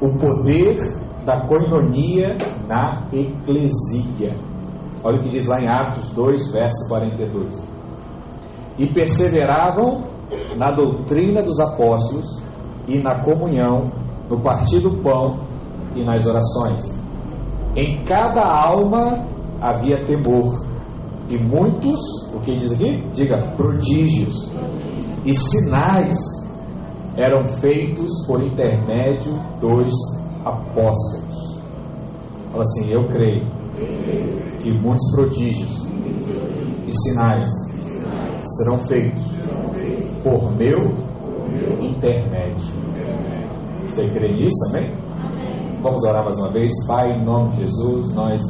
o poder da coinonia na eclesia. Olha o que diz lá em Atos 2, verso 42. E perseveravam na doutrina dos apóstolos e na comunhão, no partir do pão e nas orações. Em cada alma havia temor, e muitos, o que diz aqui? Diga, prodígios e sinais eram feitos por intermédio dos apóstolos. Fala assim: Eu creio que muitos prodígios e sinais serão feitos por meu intermédio. Você crê nisso, amém? Vamos orar mais uma vez. Pai, em nome de Jesus, nós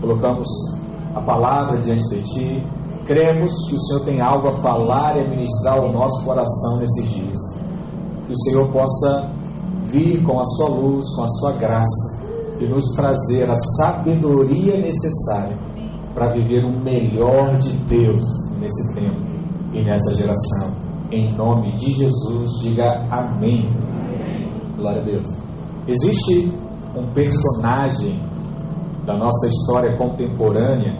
colocamos a palavra diante de Ti. Cremos que o Senhor tem algo a falar e a ministrar ao nosso coração nesses dias. Que o Senhor possa vir com a Sua luz, com a Sua graça e nos trazer a sabedoria necessária para viver o melhor de Deus nesse tempo e nessa geração. Em nome de Jesus, diga amém. amém. Glória a Deus. Existe um personagem da nossa história contemporânea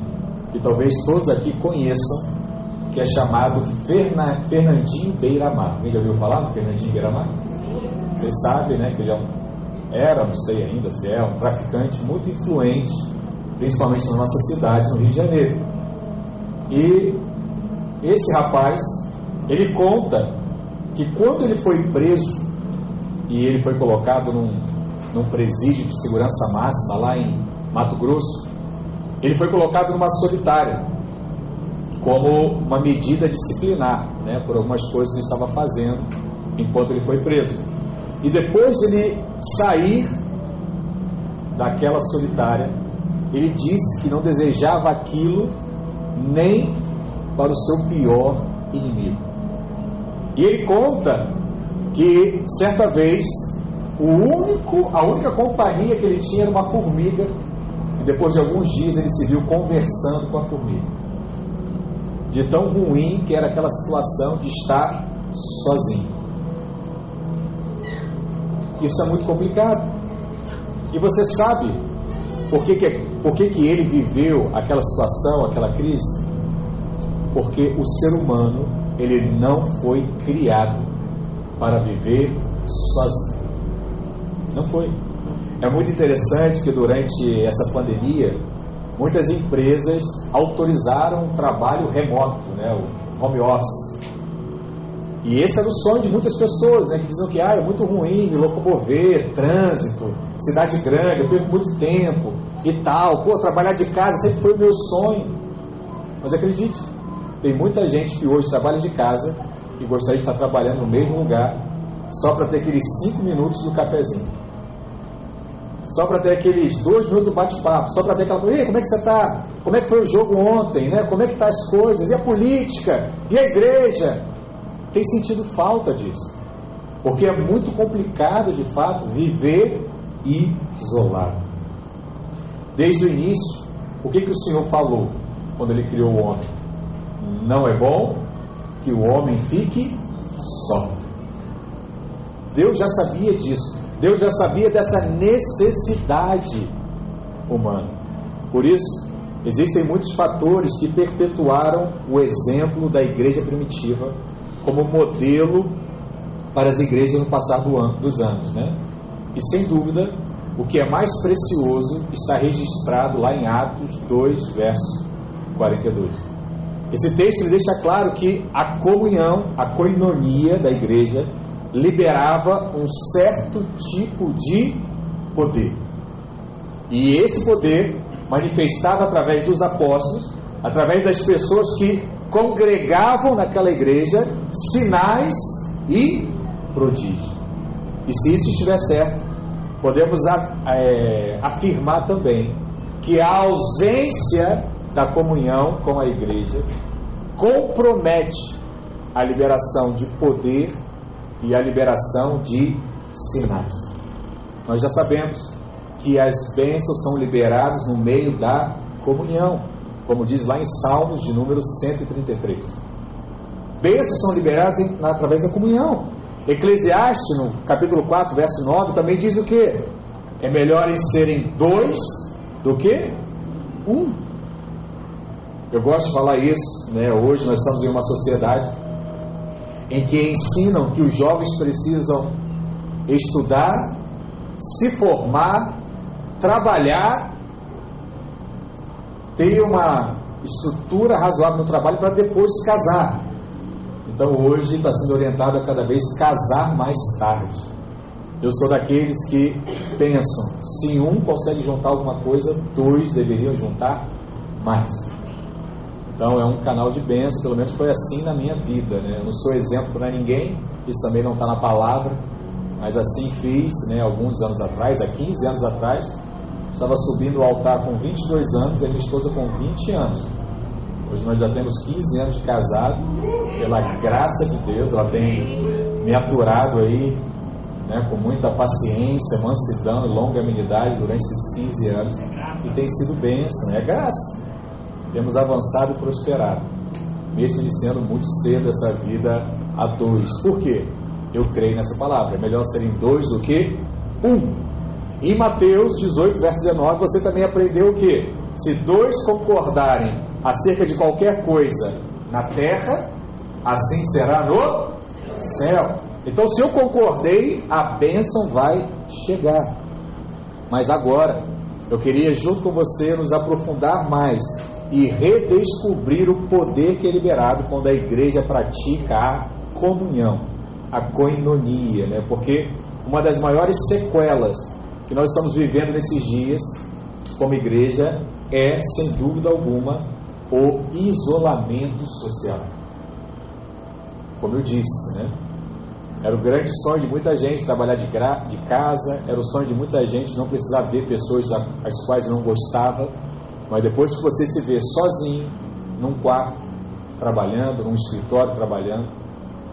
que talvez todos aqui conheçam, que é chamado Fernandinho Beiramar. Alguém já ouviu falar do Fernandinho Beiramar? Vocês sabem, né, que ele é um, era, não sei ainda se é, um traficante muito influente, principalmente na nossa cidade, no Rio de Janeiro. E esse rapaz, ele conta que quando ele foi preso e ele foi colocado num, num presídio de segurança máxima lá em Mato Grosso, ele foi colocado numa solitária como uma medida disciplinar, né, por algumas coisas que ele estava fazendo enquanto ele foi preso. E depois de ele sair daquela solitária, ele disse que não desejava aquilo nem para o seu pior inimigo. E ele conta que certa vez o único, a única companhia que ele tinha era uma formiga depois de alguns dias ele se viu conversando com a formiga. De tão ruim que era aquela situação de estar sozinho. Isso é muito complicado. E você sabe por que, que, por que, que ele viveu aquela situação, aquela crise? Porque o ser humano ele não foi criado para viver sozinho. Não foi. É muito interessante que durante essa pandemia, muitas empresas autorizaram o trabalho remoto, né, o home office. E esse era o sonho de muitas pessoas, né, que diziam que ah, é muito ruim me locomover, trânsito, cidade grande, eu perco muito tempo e tal. Pô, trabalhar de casa sempre foi o meu sonho. Mas acredite, tem muita gente que hoje trabalha de casa e gostaria de estar trabalhando no mesmo lugar só para ter aqueles cinco minutos do cafezinho só para ter aqueles dois minutos do bate-papo, só para ter aquela coisa, como é que você está? Como é que foi o jogo ontem? Né? Como é que estão tá as coisas? E a política? E a igreja? Tem sentido falta disso. Porque é muito complicado, de fato, viver isolado. Desde o início, o que, que o Senhor falou quando Ele criou o homem? Não é bom que o homem fique só. Deus já sabia disso. Deus já sabia dessa necessidade humana. Por isso, existem muitos fatores que perpetuaram o exemplo da igreja primitiva como modelo para as igrejas no passar do dos anos. Né? E sem dúvida, o que é mais precioso está registrado lá em Atos 2, verso 42. Esse texto deixa claro que a comunhão, a coinonia da igreja liberava um certo tipo de poder. E esse poder manifestava através dos apóstolos, através das pessoas que congregavam naquela igreja, sinais e prodígios. E se isso estiver certo, podemos é, afirmar também que a ausência da comunhão com a igreja compromete a liberação de poder e a liberação de sinais. Nós já sabemos que as bênçãos são liberadas no meio da comunhão, como diz lá em Salmos de número 133. Bênçãos são liberadas em, através da comunhão. Eclesiastes, no capítulo 4, verso 9, também diz o que? É melhor em serem dois do que um. Eu gosto de falar isso, né? Hoje nós estamos em uma sociedade em que ensinam que os jovens precisam estudar, se formar, trabalhar, ter uma estrutura razoável no trabalho para depois se casar. Então hoje está sendo orientado a cada vez casar mais tarde. Eu sou daqueles que pensam, se um consegue juntar alguma coisa, dois deveriam juntar mais. Então é um canal de bênção, pelo menos foi assim na minha vida. Né? Eu não sou exemplo para ninguém, isso também não está na palavra, mas assim fiz né, alguns anos atrás, há 15 anos atrás. Estava subindo o altar com 22 anos e minha esposa com 20 anos. Hoje nós já temos 15 anos de casado, pela graça de Deus, ela tem me aturado aí né, com muita paciência, mansidão e longanimidade durante esses 15 anos. E tem sido bênção, é graça. Temos avançado e prosperado, mesmo iniciando muito cedo essa vida a dois. Por quê? Eu creio nessa palavra. É melhor serem dois do que um. Em Mateus 18, verso 19, você também aprendeu o que? Se dois concordarem acerca de qualquer coisa na terra, assim será no céu. Então, se eu concordei, a bênção vai chegar. Mas agora, eu queria, junto com você, nos aprofundar mais e redescobrir o poder que é liberado quando a igreja pratica a comunhão, a coinonia, né? porque uma das maiores sequelas que nós estamos vivendo nesses dias, como igreja, é, sem dúvida alguma, o isolamento social. Como eu disse, né? Era o grande sonho de muita gente trabalhar de, de casa, era o sonho de muita gente não precisar ver pessoas às quais não gostava, mas depois que você se vê sozinho, num quarto, trabalhando, num escritório trabalhando,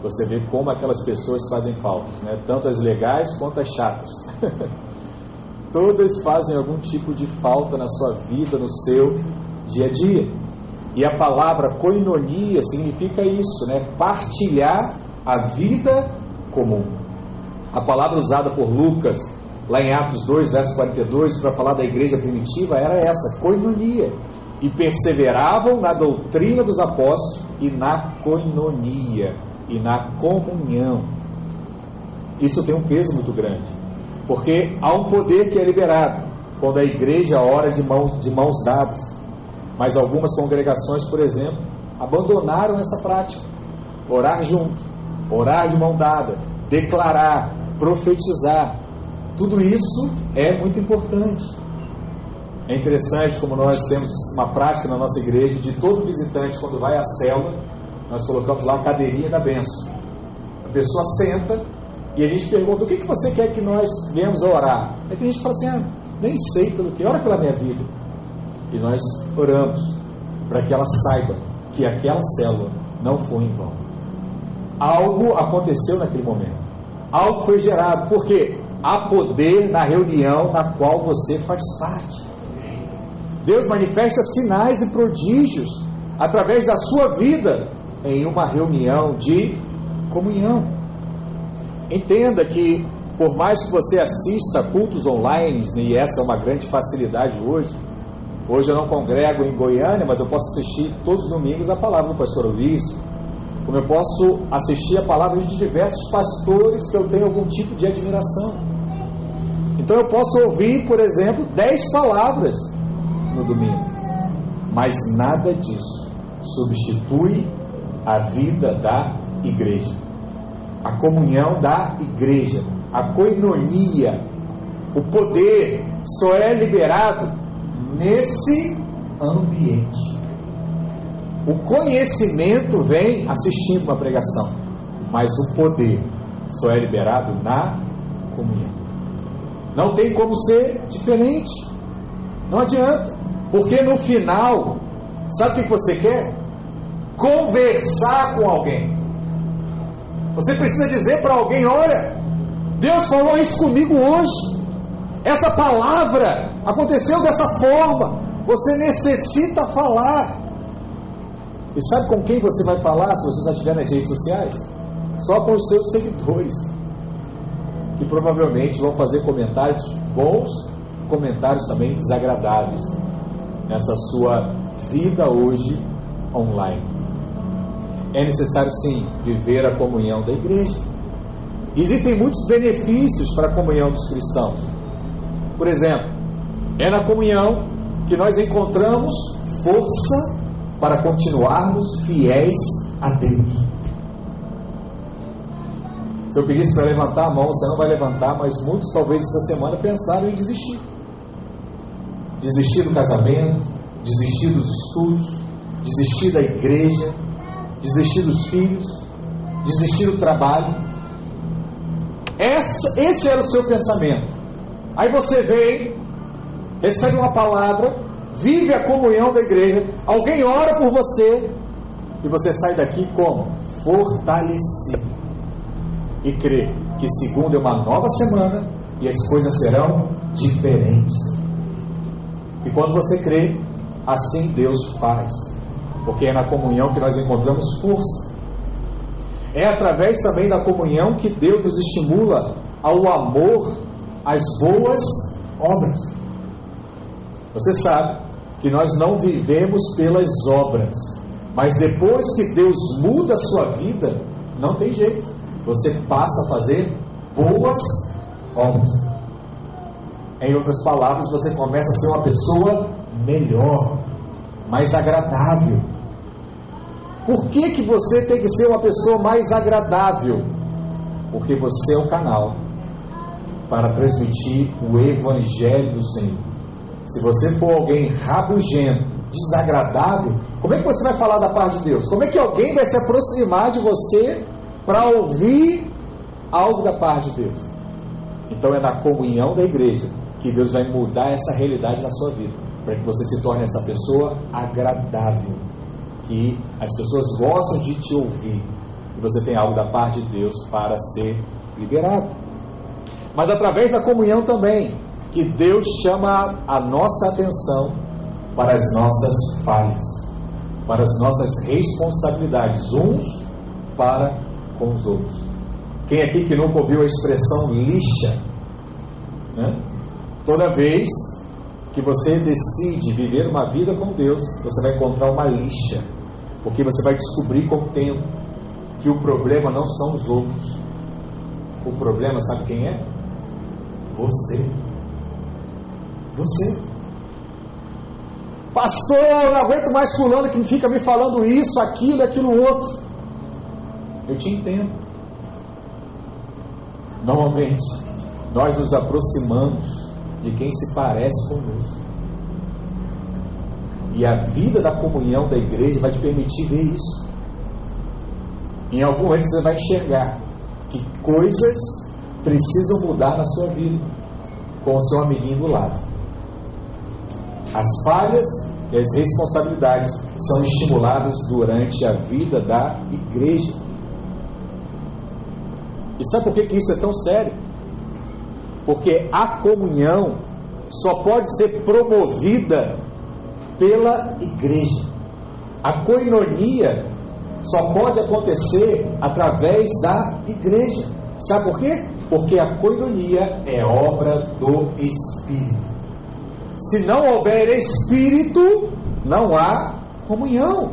você vê como aquelas pessoas fazem falta, né? tanto as legais quanto as chatas. Todas fazem algum tipo de falta na sua vida, no seu dia a dia. E a palavra koinonia significa isso, né? Partilhar a vida comum. A palavra usada por Lucas, lá em Atos 2, verso 42, para falar da igreja primitiva, era essa, coinonia. E perseveravam na doutrina dos apóstolos e na coinonia, e na comunhão. Isso tem um peso muito grande, porque há um poder que é liberado quando a igreja ora de mãos, de mãos dadas. Mas algumas congregações, por exemplo, abandonaram essa prática. Orar junto, orar de mão dada, declarar, profetizar. Tudo isso é muito importante. É interessante como nós temos uma prática na nossa igreja de todo visitante, quando vai à célula, nós colocamos lá a cadeirinha da benção. A pessoa senta e a gente pergunta: o que, que você quer que nós venhamos a orar? Aí tem gente que fala assim: ah, nem sei pelo que, ora pela minha vida. E nós oramos para que ela saiba que aquela célula não foi em vão algo aconteceu naquele momento. Algo foi gerado, porque há poder na reunião na qual você faz parte. Deus manifesta sinais e prodígios através da sua vida em uma reunião de comunhão. Entenda que, por mais que você assista cultos online, e essa é uma grande facilidade hoje, hoje eu não congrego em Goiânia, mas eu posso assistir todos os domingos a palavra do pastor Luiz, como eu posso assistir a palavra de diversos pastores que eu tenho algum tipo de admiração. Então eu posso ouvir, por exemplo, dez palavras no domingo, mas nada disso substitui a vida da igreja, a comunhão da igreja, a coinonia, o poder só é liberado nesse ambiente. O conhecimento vem assistindo uma pregação, mas o poder só é liberado na comunhão. Não tem como ser diferente. Não adianta. Porque no final, sabe o que você quer? Conversar com alguém. Você precisa dizer para alguém: olha, Deus falou isso comigo hoje. Essa palavra aconteceu dessa forma. Você necessita falar. E sabe com quem você vai falar se você já estiver nas redes sociais? só com os seus seguidores, que provavelmente vão fazer comentários bons, comentários também desagradáveis nessa sua vida hoje online. É necessário sim viver a comunhão da igreja. Existem muitos benefícios para a comunhão dos cristãos. Por exemplo, é na comunhão que nós encontramos força para continuarmos fiéis a Deus. Se eu pedisse para levantar a mão, você não vai levantar, mas muitos talvez essa semana pensaram em desistir. Desistir do casamento, desistir dos estudos, desistir da igreja, desistir dos filhos, desistir do trabalho. Essa, esse era o seu pensamento. Aí você vem, recebe uma palavra, vive a comunhão da igreja, alguém ora por você e você sai daqui como? Fortalecido e crê que segunda é uma nova semana e as coisas serão diferentes. E quando você crê, assim Deus faz, porque é na comunhão que nós encontramos força. É através também da comunhão que Deus nos estimula ao amor, às boas obras. Você sabe que nós não vivemos pelas obras, mas depois que Deus muda a sua vida, não tem jeito você passa a fazer boas obras. Em outras palavras, você começa a ser uma pessoa melhor, mais agradável. Por que, que você tem que ser uma pessoa mais agradável? Porque você é o canal para transmitir o Evangelho do Senhor. Se você for alguém rabugento, desagradável, como é que você vai falar da parte de Deus? Como é que alguém vai se aproximar de você para ouvir algo da parte de Deus. Então é na comunhão da igreja que Deus vai mudar essa realidade na sua vida, para que você se torne essa pessoa agradável, que as pessoas gostam de te ouvir, e você tem algo da parte de Deus para ser liberado. Mas através da comunhão também, que Deus chama a nossa atenção para as nossas falhas, para as nossas responsabilidades, uns para com os outros. Quem aqui que nunca ouviu a expressão lixa? Né? Toda vez que você decide viver uma vida com Deus, você vai encontrar uma lixa, porque você vai descobrir com o tempo que o problema não são os outros. O problema, sabe quem é? Você. Você. Pastor, eu não aguento mais fulano que fica me falando isso, aquilo, aquilo outro. Eu te entendo. Normalmente, nós nos aproximamos de quem se parece conosco. E a vida da comunhão da igreja vai te permitir ver isso. Em algum momento você vai enxergar que coisas precisam mudar na sua vida com o seu amiguinho do lado. As falhas e as responsabilidades são estimuladas durante a vida da igreja. E sabe por que, que isso é tão sério? Porque a comunhão só pode ser promovida pela igreja. A coinonia só pode acontecer através da igreja. Sabe por quê? Porque a coinonia é obra do Espírito. Se não houver Espírito, não há comunhão.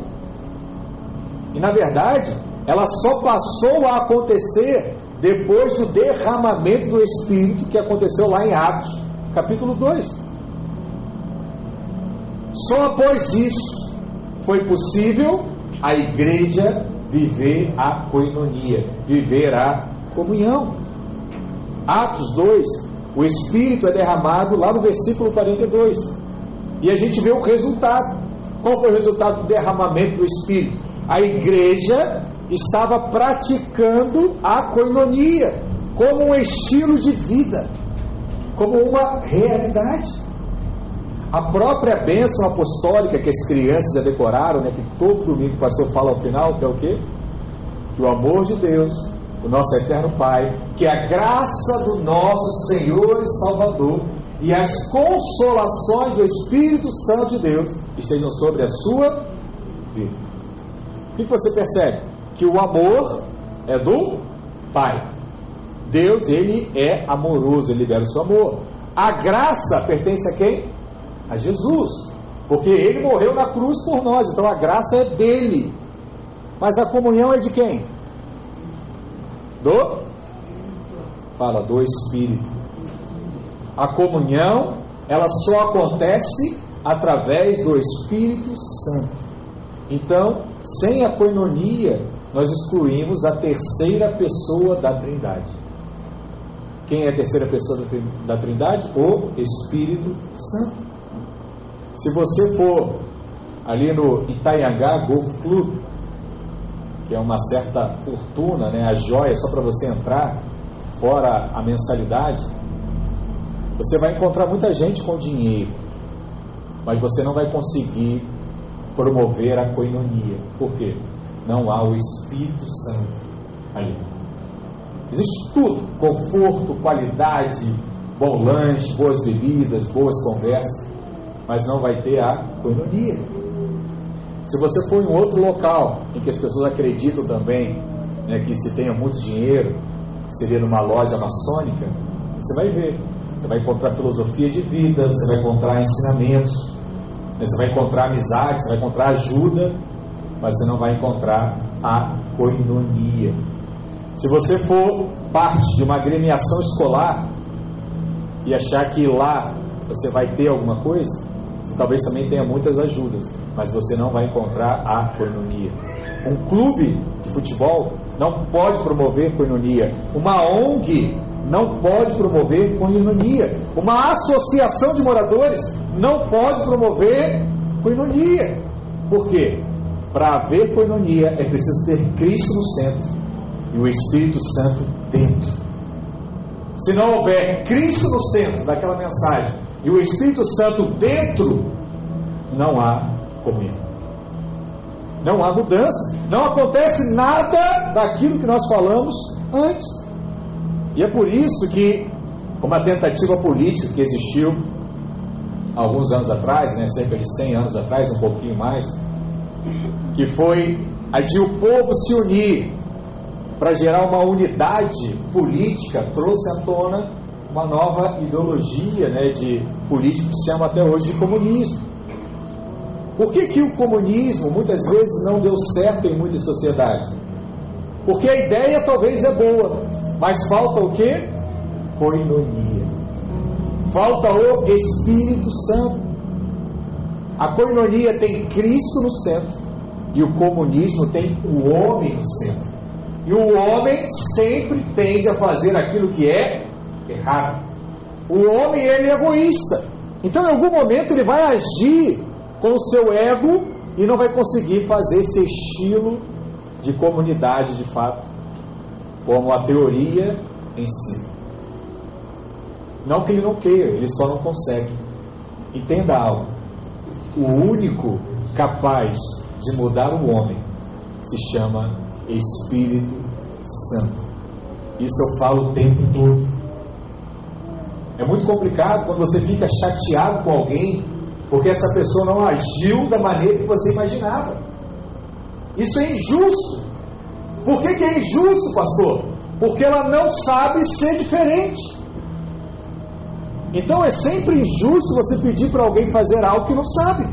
E na verdade, ela só passou a acontecer depois do derramamento do Espírito que aconteceu lá em Atos, capítulo 2. Só após isso foi possível a igreja viver a coinonia, viver a comunhão. Atos 2, o Espírito é derramado lá no versículo 42. E a gente vê o resultado. Qual foi o resultado do derramamento do Espírito? A igreja estava praticando a coinonia como um estilo de vida, como uma realidade. A própria bênção apostólica que as crianças já decoraram, né, que todo domingo o pastor fala ao final, que é o quê? Que o amor de Deus, o nosso eterno Pai, que a graça do nosso Senhor e Salvador e as consolações do Espírito Santo de Deus estejam sobre a sua vida. O que você percebe? Que o amor é do Pai. Deus, ele é amoroso, ele libera o seu amor. A graça pertence a quem? A Jesus. Porque ele morreu na cruz por nós, então a graça é dele. Mas a comunhão é de quem? Do? Fala, do Espírito. A comunhão, ela só acontece através do Espírito Santo. Então, sem a coinonia, nós excluímos a terceira pessoa da Trindade. Quem é a terceira pessoa da Trindade? O Espírito Santo. Se você for ali no Itaiangá Golf Club, que é uma certa fortuna, né, a joia só para você entrar, fora a mensalidade, você vai encontrar muita gente com dinheiro, mas você não vai conseguir promover a coinonia. Por quê? Não há o Espírito Santo ali. Existe tudo: conforto, qualidade, bom lanche, boas bebidas, boas conversas, mas não vai ter a coinonia. Se você for em outro local em que as pessoas acreditam também né, que se tenha muito dinheiro, seria numa loja maçônica, você vai ver. Você vai encontrar filosofia de vida, você vai encontrar ensinamentos, né, você vai encontrar amizade, você vai encontrar ajuda, mas você não vai encontrar a coinonia. Se você for parte de uma agremiação escolar e achar que lá você vai ter alguma coisa, você talvez também tenha muitas ajudas, mas você não vai encontrar a coinonia. Um clube de futebol não pode promover coinonia. Uma ONG não pode promover coinonia. Uma associação de moradores não pode promover coinonia. Por quê? Para haver coinonia é preciso ter Cristo no centro e o Espírito Santo dentro. Se não houver Cristo no centro daquela mensagem e o Espírito Santo dentro, não há comunhão. Não há mudança. Não acontece nada daquilo que nós falamos antes. E é por isso que uma tentativa política que existiu alguns anos atrás, né, cerca de 100 anos atrás, um pouquinho mais, que foi a de o povo se unir para gerar uma unidade política, trouxe à tona uma nova ideologia né, de política que se chama até hoje de comunismo. Por que, que o comunismo muitas vezes não deu certo em muitas sociedades? Porque a ideia talvez é boa, mas falta o que? Coinonia. Falta o Espírito Santo. A coinonia tem Cristo no centro e o comunismo tem o homem no centro. E o homem sempre tende a fazer aquilo que é errado. O homem ele é egoísta. Então, em algum momento, ele vai agir com o seu ego e não vai conseguir fazer esse estilo de comunidade de fato, como a teoria ensina. Não que ele não queira, ele só não consegue. Entenda algo. O único capaz de mudar o homem se chama Espírito Santo. Isso eu falo o tempo todo. É muito complicado quando você fica chateado com alguém porque essa pessoa não agiu da maneira que você imaginava. Isso é injusto. Por que, que é injusto, pastor? Porque ela não sabe ser diferente. Então é sempre injusto você pedir para alguém fazer algo que não sabe.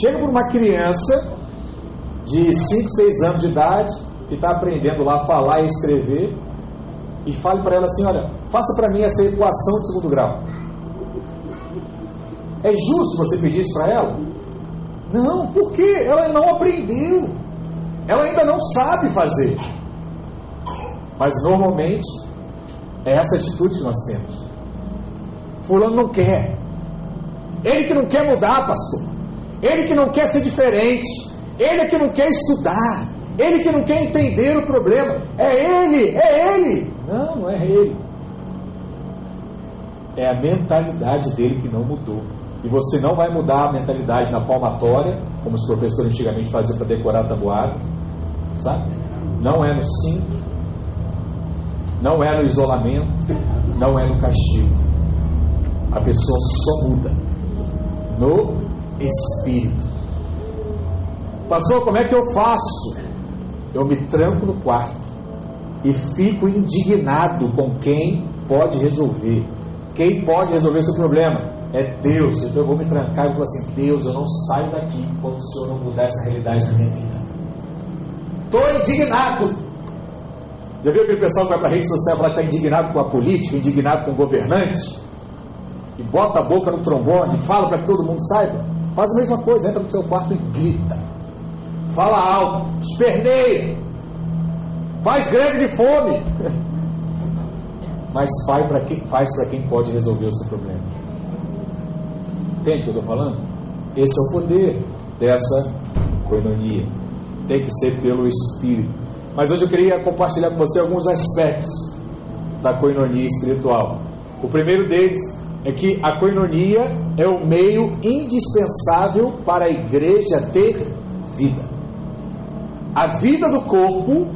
Chega para uma criança de 5, 6 anos de idade, que está aprendendo lá a falar e escrever, e fale para ela assim: olha, faça para mim essa equação de segundo grau. É justo você pedir isso para ela? Não, porque ela não aprendeu. Ela ainda não sabe fazer. Mas normalmente é essa atitude que nós temos. Fulano não quer. Ele que não quer mudar, pastor. Ele que não quer ser diferente. Ele que não quer estudar. Ele que não quer entender o problema. É ele, é ele. Não, não é ele. É a mentalidade dele que não mudou. E você não vai mudar a mentalidade na palmatória, como os professores antigamente faziam para decorar a tabuada. Sabe? Não é no cinto. Não é no isolamento. Não é no castigo. A pessoa só muda no espírito. Pastor, como é que eu faço? eu me tranco no quarto e fico indignado com quem pode resolver. Quem pode resolver esse problema? É Deus. Então eu vou me trancar e vou assim: Deus, eu não saio daqui quando o Senhor não mudar essa realidade na minha vida. Estou indignado. Já viu aquele pessoal que vai para a rede social e está indignado com a política, indignado com o governante? E bota a boca no trombone e fala para que todo mundo saiba? Faz a mesma coisa, entra no seu quarto e grita. Fala alto, esperneia. Faz greve de fome. Mas faz para quem, quem pode resolver o seu problema. Entende o que eu estou falando? Esse é o poder dessa coinonia. Tem que ser pelo Espírito. Mas hoje eu queria compartilhar com você alguns aspectos da coinonia espiritual. O primeiro deles é que a coinonia é o meio indispensável para a igreja ter vida. A vida do corpo,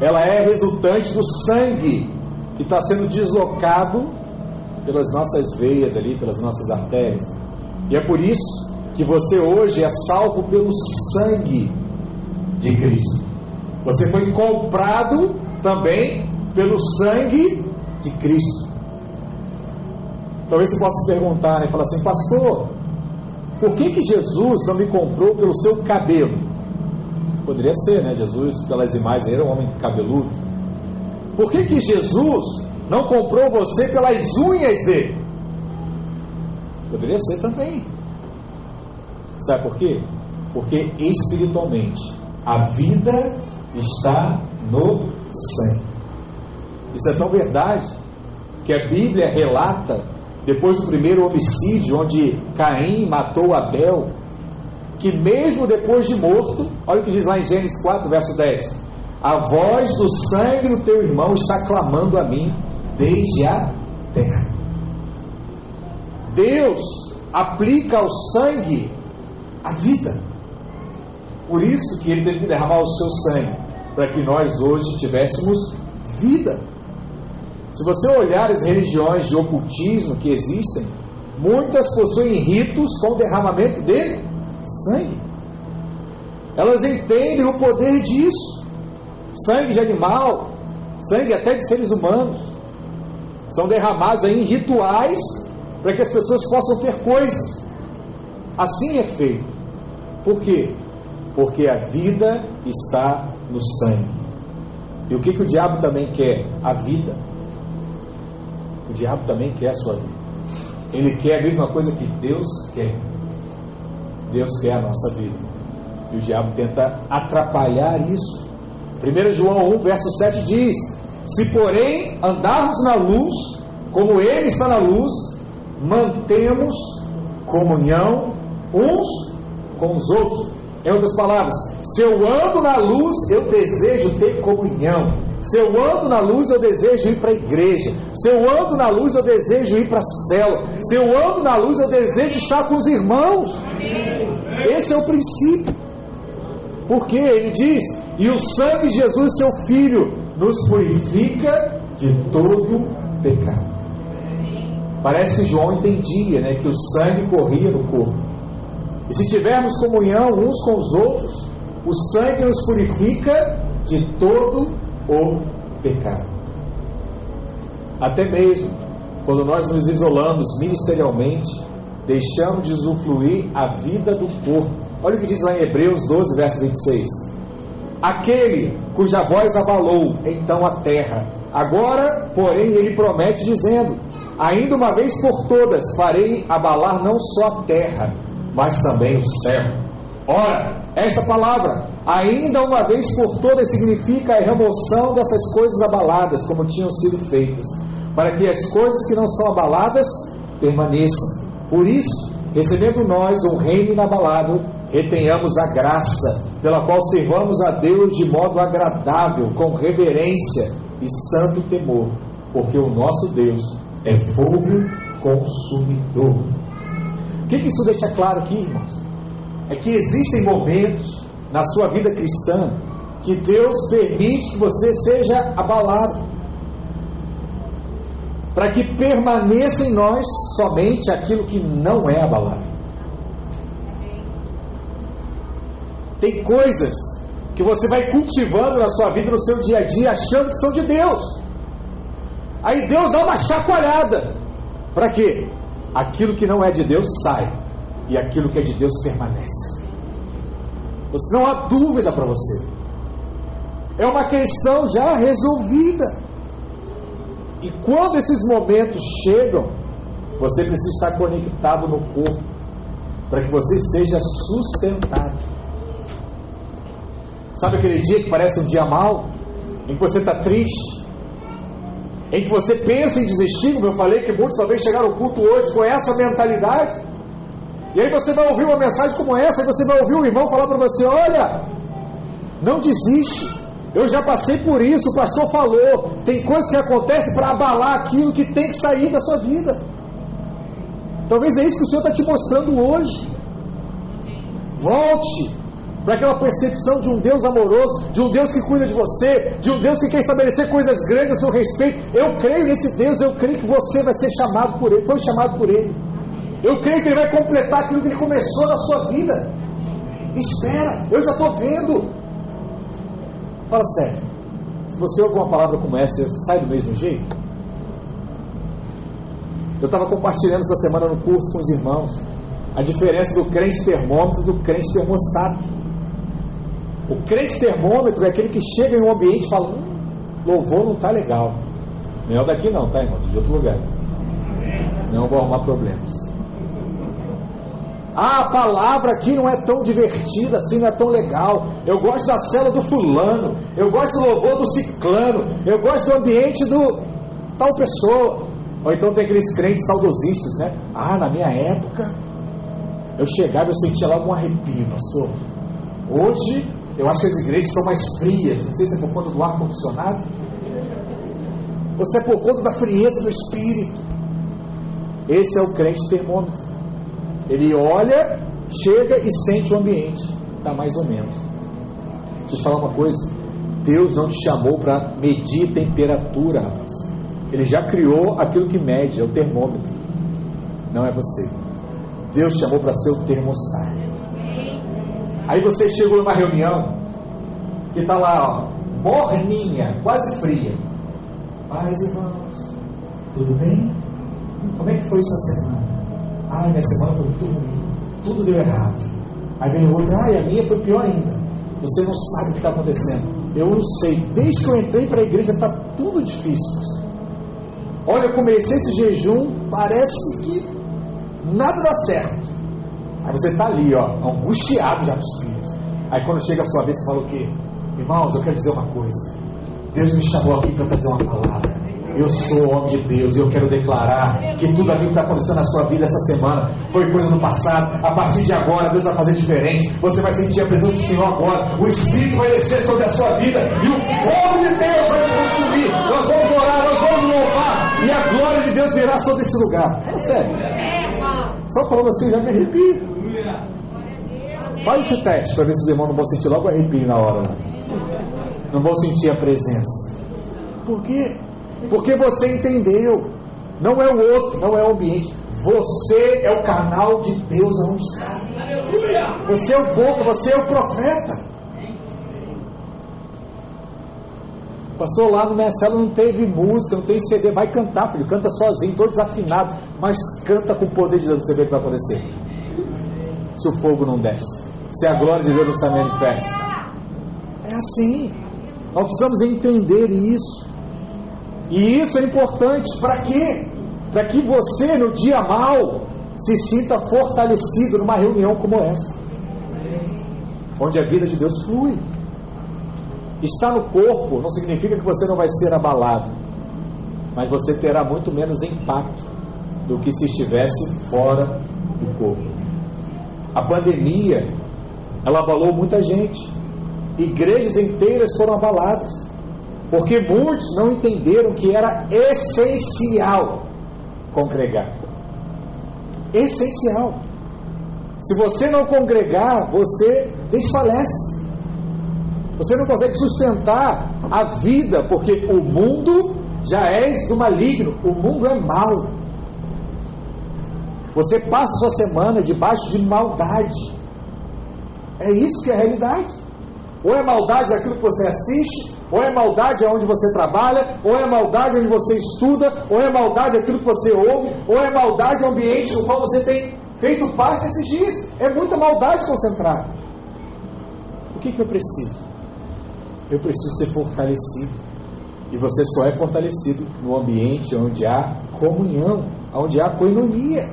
ela é resultante do sangue que está sendo deslocado pelas nossas veias ali, pelas nossas artérias. E é por isso que você hoje é salvo pelo sangue de Cristo. Você foi comprado também pelo sangue de Cristo. Talvez você possa se perguntar né, falar assim, pastor, por que, que Jesus não me comprou pelo seu cabelo? Poderia ser, né? Jesus, pelas imagens, era um homem cabeludo. Por que, que Jesus não comprou você pelas unhas dele? Poderia ser também. Sabe por quê? Porque espiritualmente a vida está no sangue. Isso é tão verdade que a Bíblia relata, depois do primeiro homicídio, onde Caim matou Abel, que mesmo depois de morto, olha o que diz lá em Gênesis 4, verso 10: A voz do sangue do teu irmão está clamando a mim desde a terra. Deus aplica ao sangue a vida. Por isso que ele teve que derramar o seu sangue, para que nós hoje tivéssemos vida. Se você olhar as religiões de ocultismo que existem, muitas possuem ritos com derramamento de sangue. Elas entendem o poder disso. Sangue de animal, sangue até de seres humanos, são derramados em rituais para que as pessoas possam ter coisas. Assim é feito. Por quê? Porque a vida está no sangue. E o que, que o diabo também quer? A vida. O diabo também quer a sua vida. Ele quer a mesma coisa que Deus quer. Deus quer a nossa vida. E o diabo tenta atrapalhar isso. 1 João 1, verso 7 diz: Se porém andarmos na luz, como Ele está na luz, mantemos comunhão uns com os outros. Em outras palavras, se eu ando na luz, eu desejo ter comunhão. Se eu ando na luz, eu desejo ir para a igreja. Se eu ando na luz, eu desejo ir para a cela. Se eu ando na luz, eu desejo estar com os irmãos. Esse é o princípio. Porque ele diz: E o sangue de Jesus, seu Filho, nos purifica de todo pecado. Parece que João entendia né, que o sangue corria no corpo. E se tivermos comunhão uns com os outros, o sangue nos purifica de todo o pecado. Até mesmo quando nós nos isolamos ministerialmente, deixamos de usufruir a vida do corpo. Olha o que diz lá em Hebreus 12, verso 26. Aquele cuja voz abalou então a terra, agora, porém, ele promete, dizendo: Ainda uma vez por todas farei abalar não só a terra, mas também o céu. Ora, esta palavra, ainda uma vez por todas, significa a remoção dessas coisas abaladas, como tinham sido feitas, para que as coisas que não são abaladas permaneçam. Por isso, recebendo nós um reino inabalável, retenhamos a graça, pela qual servamos a Deus de modo agradável, com reverência e santo temor, porque o nosso Deus é fogo consumidor. O que, que isso deixa claro aqui, irmãos? É que existem momentos na sua vida cristã que Deus permite que você seja abalado, para que permaneça em nós somente aquilo que não é abalável. Tem coisas que você vai cultivando na sua vida, no seu dia a dia, achando que são de Deus. Aí Deus dá uma chacoalhada. Para quê? Aquilo que não é de Deus sai e aquilo que é de Deus permanece. Você não há dúvida para você. É uma questão já resolvida. E quando esses momentos chegam, você precisa estar conectado no corpo para que você seja sustentado. Sabe aquele dia que parece um dia mal, em que você está triste, em que você pensa em desistir, como eu falei, que muitos talvez chegaram ao culto hoje com essa mentalidade. E aí você vai ouvir uma mensagem como essa, e você vai ouvir um irmão falar para você: olha, não desiste. Eu já passei por isso, o pastor falou. Tem coisas que acontecem para abalar aquilo que tem que sair da sua vida. Talvez é isso que o Senhor está te mostrando hoje. Volte para aquela percepção de um Deus amoroso, de um Deus que cuida de você, de um Deus que quer estabelecer coisas grandes a seu respeito. Eu creio nesse Deus, eu creio que você vai ser chamado por Ele, foi chamado por Ele. Eu creio que Ele vai completar aquilo que Ele começou na sua vida. Espera, eu já estou vendo. Fala sério. Se você ouve uma palavra como essa, sai do mesmo jeito? Eu estava compartilhando essa semana no curso com os irmãos a diferença do crente termômetro e do crente termostato. O crente termômetro é aquele que chega em um ambiente e fala: hum, louvor não está legal. Não é daqui, não, tá, irmãos? De outro lugar. Não vou arrumar problemas. Ah, a palavra aqui não é tão divertida assim, não é tão legal. Eu gosto da cela do fulano, eu gosto do louvor do ciclano, eu gosto do ambiente do tal pessoa. Ou então tem aqueles crentes saudosistas, né? Ah, na minha época, eu chegava e eu sentia logo um arrepio, pastor. Hoje, eu acho que as igrejas são mais frias. Não sei se é por conta do ar-condicionado. Ou se é por conta da frieza do espírito. Esse é o crente termômetro. Ele olha, chega e sente o ambiente. Está mais ou menos. Deixa eu te falar uma coisa. Deus não te chamou para medir temperatura. Ele já criou aquilo que mede, é o termômetro. Não é você. Deus chamou para ser o termostato. Aí você chegou numa reunião que está lá, ó, morninha, quase fria. Paz, irmãos, tudo bem? Como é que foi sua semana? Ai, minha semana foi muito ruim. Tudo deu errado. Aí vem o outro, ai, a minha foi pior ainda. Você não sabe o que está acontecendo. Eu não sei. Desde que eu entrei para a igreja está tudo difícil. Olha, eu comecei esse jejum, parece que nada dá certo. Aí você está ali, ó, angustiado já do espírito. Aí quando chega a sua vez, você fala o quê? Irmãos, eu quero dizer uma coisa. Deus me chamou aqui para dizer uma palavra. Eu sou homem de Deus e eu quero declarar que tudo aquilo que está acontecendo na sua vida essa semana foi coisa do passado. A partir de agora, Deus vai fazer diferente. Você vai sentir a presença do Senhor agora. O Espírito vai descer sobre a sua vida e o fogo de Deus vai te consumir. Nós vamos orar, nós vamos louvar e a glória de Deus virá sobre esse lugar. É sério. Só falando assim, já me arrepio. Faz esse teste para ver se os irmãos não vão sentir logo arrepio na hora. Né? Não vão sentir a presença. Por quê? Porque você entendeu. Não é o outro, não é o ambiente. Você é o canal de Deus aonde está. Você é o boca, você é o profeta. Passou lá no Marcelo, não teve música, não tem CD, vai cantar, filho, canta sozinho, todo desafinado, mas canta com o poder de Deus, você vê o que vai acontecer. Se o fogo não desce, se a glória de Deus não se manifesta. É assim. Nós precisamos entender isso. E isso é importante para quê? Para que você, no dia mal, se sinta fortalecido numa reunião como essa, onde a vida de Deus flui. Estar no corpo não significa que você não vai ser abalado, mas você terá muito menos impacto do que se estivesse fora do corpo. A pandemia, ela abalou muita gente. Igrejas inteiras foram abaladas. Porque muitos não entenderam que era essencial congregar. Essencial. Se você não congregar, você desfalece. Você não consegue sustentar a vida, porque o mundo já és do maligno, o mundo é mau. Você passa sua semana debaixo de maldade. É isso que é a realidade. Ou é maldade aquilo que você assiste, ou é maldade aonde você trabalha, ou é maldade onde você estuda, ou é maldade aquilo que você ouve, ou é maldade o ambiente no qual você tem feito parte nesses dias. É muita maldade concentrada. O que, que eu preciso? Eu preciso ser fortalecido. E você só é fortalecido no ambiente onde há comunhão, onde há coinonia.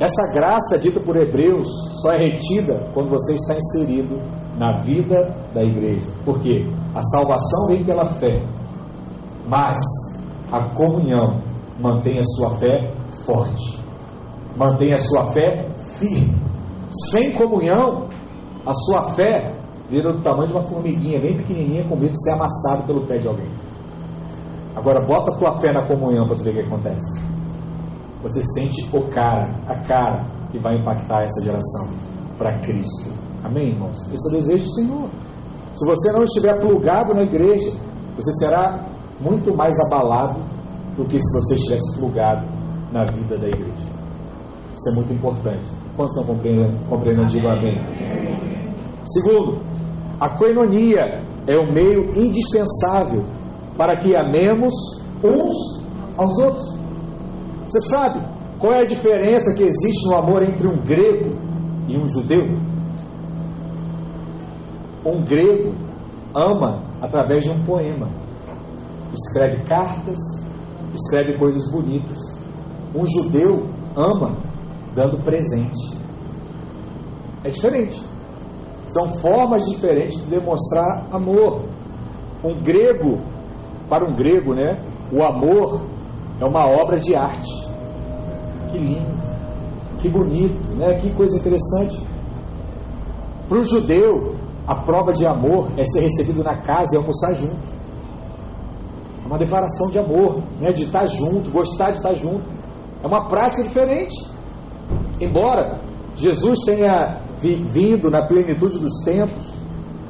Essa graça dita por Hebreus só é retida quando você está inserido na vida da igreja. Por quê? A salvação vem pela fé, mas a comunhão mantém a sua fé forte, mantém a sua fé firme. Sem comunhão, a sua fé vira do tamanho de uma formiguinha bem pequenininha com medo de ser amassado pelo pé de alguém. Agora bota a tua fé na comunhão para tu ver o que acontece. Você sente o cara, a cara que vai impactar essa geração para Cristo. Amém, irmãos? Esse é o desejo do Senhor. Se você não estiver plugado na igreja, você será muito mais abalado do que se você estivesse plugado na vida da igreja. Isso é muito importante. Quantos estão compreendendo? compreendendo digo amém. Segundo, a coinonia é o meio indispensável para que amemos uns aos outros. Você sabe qual é a diferença que existe no amor entre um grego e um judeu? Um grego ama através de um poema, escreve cartas, escreve coisas bonitas. Um judeu ama dando presente. É diferente. São formas diferentes de demonstrar amor. Um grego, para um grego, né, o amor é uma obra de arte. Que lindo, que bonito, né? que coisa interessante. Para o judeu, a prova de amor é ser recebido na casa e almoçar junto. É uma declaração de amor, né? de estar junto, gostar de estar junto. É uma prática diferente. Embora Jesus tenha vindo na plenitude dos tempos,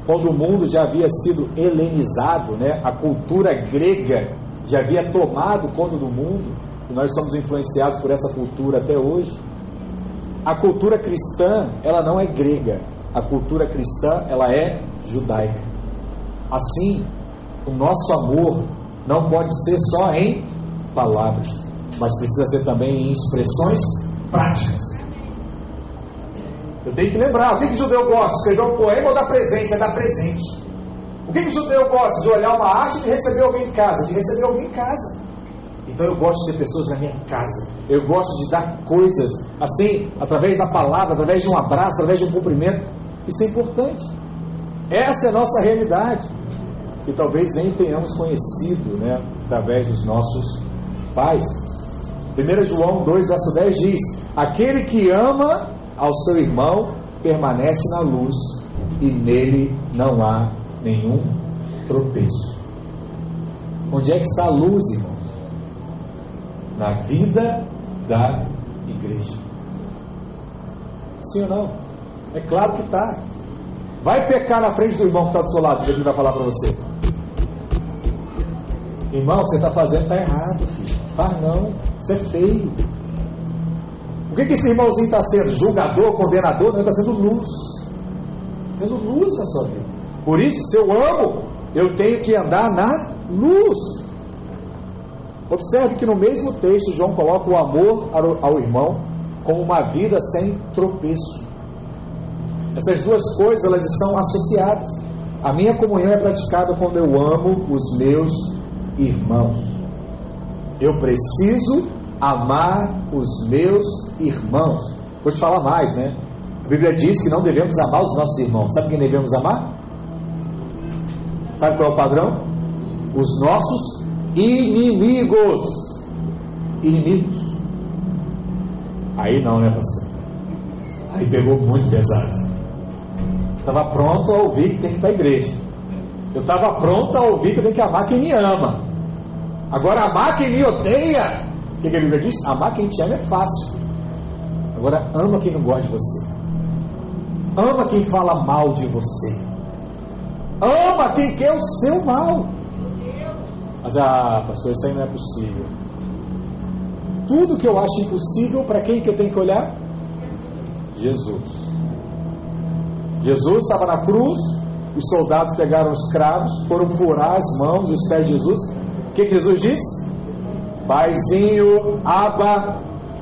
quando o mundo já havia sido helenizado, né? a cultura grega já havia tomado conta do mundo, e nós somos influenciados por essa cultura até hoje. A cultura cristã, ela não é grega. A cultura cristã, ela é judaica. Assim, o nosso amor não pode ser só em palavras, mas precisa ser também em expressões práticas. Eu tenho que lembrar, o que, que o judeu gosta? Escrever um poema ou dar presente? É dar presente. O que, que o judeu gosta? De olhar uma arte e de receber alguém em casa? De receber alguém em casa. Então eu gosto de ter pessoas na minha casa. Eu gosto de dar coisas assim, através da palavra, através de um abraço, através de um cumprimento. Isso é importante. Essa é a nossa realidade. Que talvez nem tenhamos conhecido, né? Através dos nossos pais. 1 João 2, verso 10 diz: Aquele que ama ao seu irmão permanece na luz e nele não há nenhum tropeço. Onde é que está a luz, irmão? na vida da igreja. Sim ou não? É claro que está. Vai pecar na frente do irmão que está do seu lado, que ele vai falar para você. Irmão, o que você está fazendo está errado, filho. Faz não, isso é feio. O que, que esse irmãozinho está sendo? Julgador, condenador? Não, está sendo luz. Sendo luz na sua vida. Por isso, se eu amo, eu tenho que andar na luz. Observe que no mesmo texto João coloca o amor ao irmão como uma vida sem tropeço. Essas duas coisas elas estão associadas. A minha comunhão é praticada quando eu amo os meus irmãos. Eu preciso amar os meus irmãos. Vou te falar mais, né? A Bíblia diz que não devemos amar os nossos irmãos. Sabe quem devemos amar? Sabe qual é o padrão? Os nossos inimigos. Inimigos. Aí não, né, pastor? Aí pegou muito pesado. Estava pronto a ouvir que tem que ir para a igreja. Eu estava pronto a ouvir que tenho que amar quem me ama. Agora, amar quem me odeia. Que, que a Bíblia diz? Amar quem te ama é fácil. Agora, ama quem não gosta de você. Ama quem fala mal de você. Ama quem quer o seu mal. Mas, ah, pastor, isso aí não é possível. Tudo que eu acho impossível, para quem que eu tenho que olhar? Jesus. Jesus estava na cruz, os soldados pegaram os cravos, foram furar as mãos e os pés de Jesus. O que, que Jesus disse? Paizinho, aba,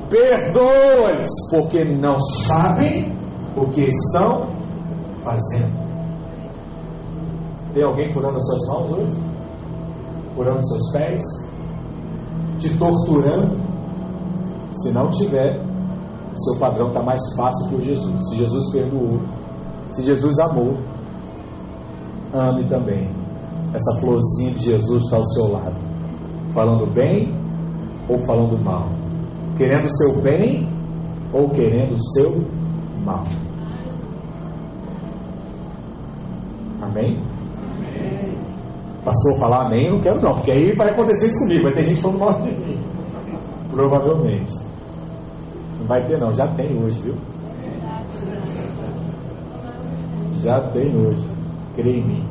perdoa-lhes, porque não sabem o que estão fazendo. Tem alguém furando as suas mãos hoje? Furando seus pés? Te torturando? Se não tiver, seu padrão está mais fácil que o Jesus. Se Jesus perdoou, se Jesus amou, ame também. Essa florzinha de Jesus está ao seu lado, falando bem ou falando mal, querendo o seu bem ou querendo o seu mal. Amém? amém. Pastor falar amém, eu não quero não, porque aí vai acontecer isso comigo, vai ter gente falando mal de mim. Provavelmente. Não vai ter não, já tem hoje, viu? Já tem hoje. Creia em mim.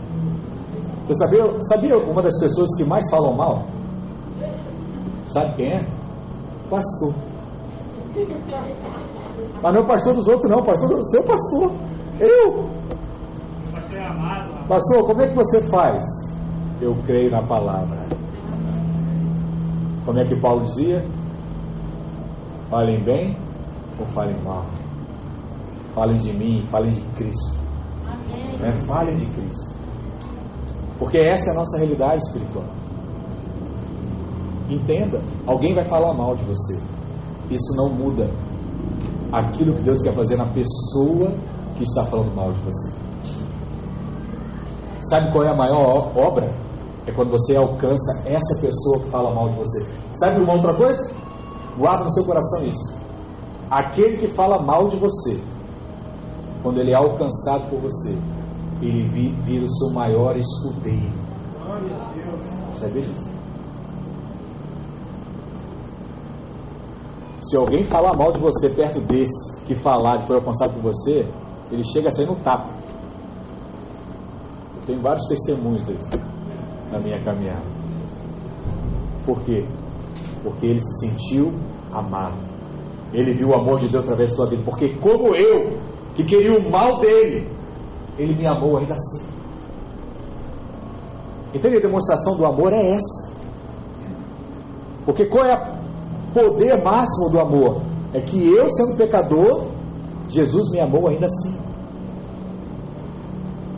Você sabia, sabia uma das pessoas que mais falam mal? Sabe quem é? Pastor. Mas não é o pastor dos outros, não, o pastor do seu pastor. Eu. Pastor, como é que você faz? Eu creio na palavra. Como é que Paulo dizia? Falem bem ou falem mal? Falem de mim, falem de Cristo. Né? Falem de Cristo. Porque essa é a nossa realidade espiritual. Entenda, alguém vai falar mal de você. Isso não muda aquilo que Deus quer fazer na pessoa que está falando mal de você. Sabe qual é a maior obra? É quando você alcança essa pessoa que fala mal de você. Sabe uma outra coisa? Guarda no seu coração isso. Aquele que fala mal de você, quando ele é alcançado por você, ele vira o seu maior escudeiro. Sabia disso? Se alguém falar mal de você perto desse que falar que foi alcançado por você, ele chega a sair no tapa. Eu tenho vários testemunhos desse na minha caminhada. Por quê? Porque ele se sentiu amado. Ele viu o amor de Deus através da sua vida. Porque, como eu, que queria o mal dele, ele me amou ainda assim. Então a demonstração do amor é essa. Porque qual é o poder máximo do amor? É que eu, sendo pecador, Jesus me amou ainda assim.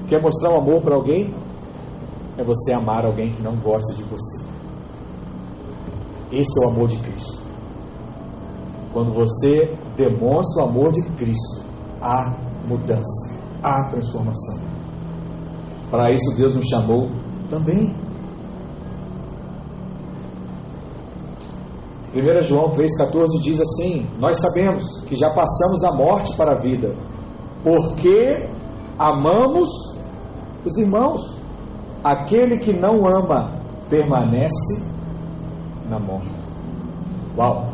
Quer mostrar o amor para alguém? É você amar alguém que não gosta de você. Esse é o amor de Cristo. Quando você demonstra o amor de Cristo, há mudança há transformação. Para isso Deus nos chamou também. 1 João 3,14 diz assim: Nós sabemos que já passamos da morte para a vida, porque amamos os irmãos. Aquele que não ama permanece na morte. Uau!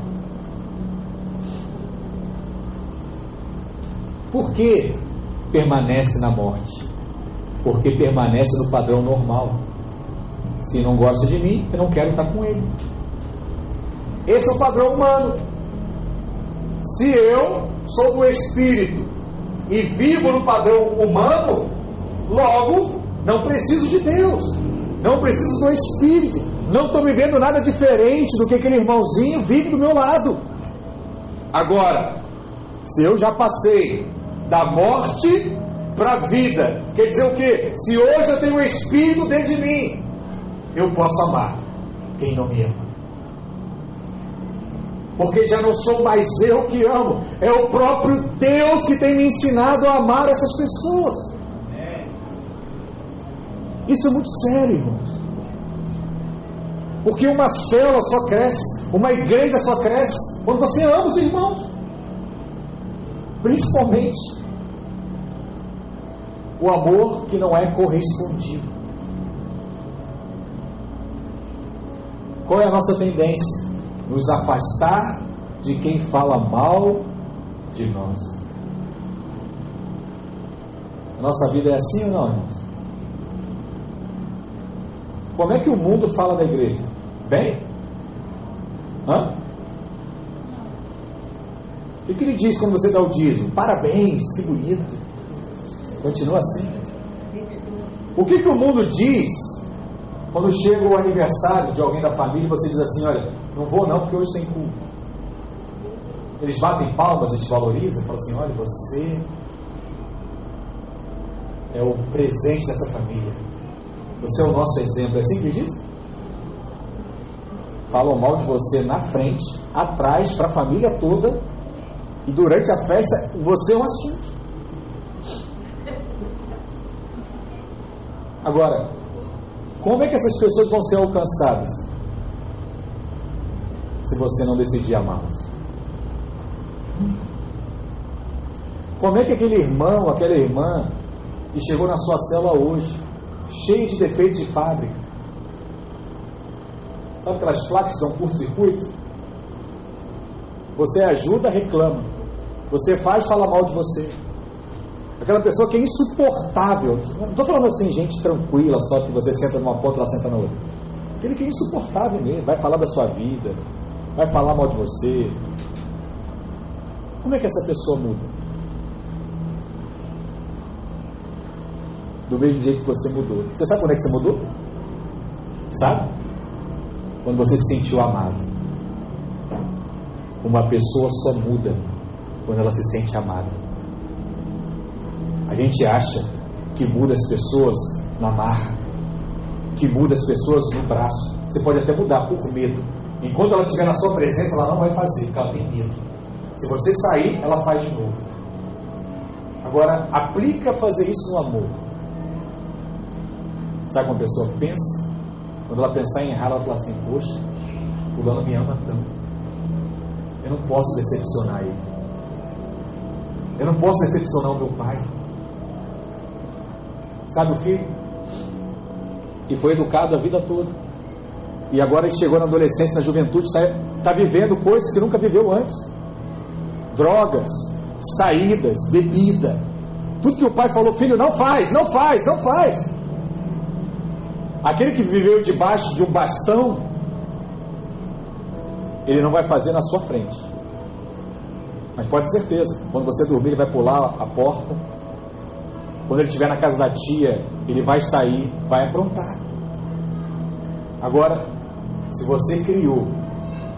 Por que permanece na morte, porque permanece no padrão normal. Se não gosta de mim, eu não quero estar com ele. Esse é o padrão humano. Se eu sou do espírito e vivo no padrão humano, logo não preciso de Deus, não preciso do espírito, não estou vivendo nada diferente do que aquele irmãozinho vive do meu lado. Agora, se eu já passei da morte para a vida. Quer dizer o quê? Se hoje eu tenho o Espírito dentro de mim, eu posso amar quem não me ama. Porque já não sou mais eu que amo, é o próprio Deus que tem me ensinado a amar essas pessoas. Isso é muito sério, irmãos. Porque uma célula só cresce, uma igreja só cresce quando você ama os irmãos. Principalmente o amor que não é correspondido. Qual é a nossa tendência? Nos afastar de quem fala mal de nós. A nossa vida é assim ou não, irmãos? Como é que o mundo fala da igreja? Bem? Hã? O que ele diz quando você dá o dízimo? Parabéns, que bonito. Continua assim. O que, que o mundo diz quando chega o aniversário de alguém da família e você diz assim: Olha, não vou não porque hoje tem culto. Eles batem palmas e te valorizam falam assim: Olha, você é o presente dessa família. Você é o nosso exemplo. É assim que? Falam mal de você na frente, atrás, para a família toda. E durante a festa, você é um assunto. Agora, como é que essas pessoas vão ser alcançadas? Se você não decidir amá-las. Como é que aquele irmão, aquela irmã que chegou na sua cela hoje, cheio de defeitos de fábrica, sabe aquelas placas que dão curto-circuito? Você ajuda, reclama. Você faz, fala mal de você. Aquela pessoa que é insuportável. Não estou falando assim, gente tranquila, só que você senta numa ponta e ela senta na outra. Aquele que é insuportável mesmo, vai falar da sua vida, vai falar mal de você. Como é que essa pessoa muda? Do mesmo jeito que você mudou. Você sabe quando é que você mudou? Sabe? Quando você se sentiu amado. Uma pessoa só muda quando ela se sente amada. A gente acha que muda as pessoas na marra, que muda as pessoas no braço. Você pode até mudar por medo. Enquanto ela estiver na sua presença, ela não vai fazer, porque ela tem medo. Se você sair, ela faz de novo. Agora, aplica fazer isso no amor. Sabe como a pessoa pensa? Quando ela pensar em errar, ela fala assim: Poxa, Fulano me ama tanto. Eu não posso decepcionar ele. Eu não posso decepcionar o meu pai. Sabe o filho? Que foi educado a vida toda. E agora chegou na adolescência, na juventude, está tá vivendo coisas que nunca viveu antes. Drogas, saídas, bebida. Tudo que o pai falou, filho, não faz, não faz, não faz. Aquele que viveu debaixo de um bastão, ele não vai fazer na sua frente. Mas pode ter certeza, quando você dormir, ele vai pular a porta. Quando ele estiver na casa da tia, ele vai sair, vai aprontar. Agora, se você criou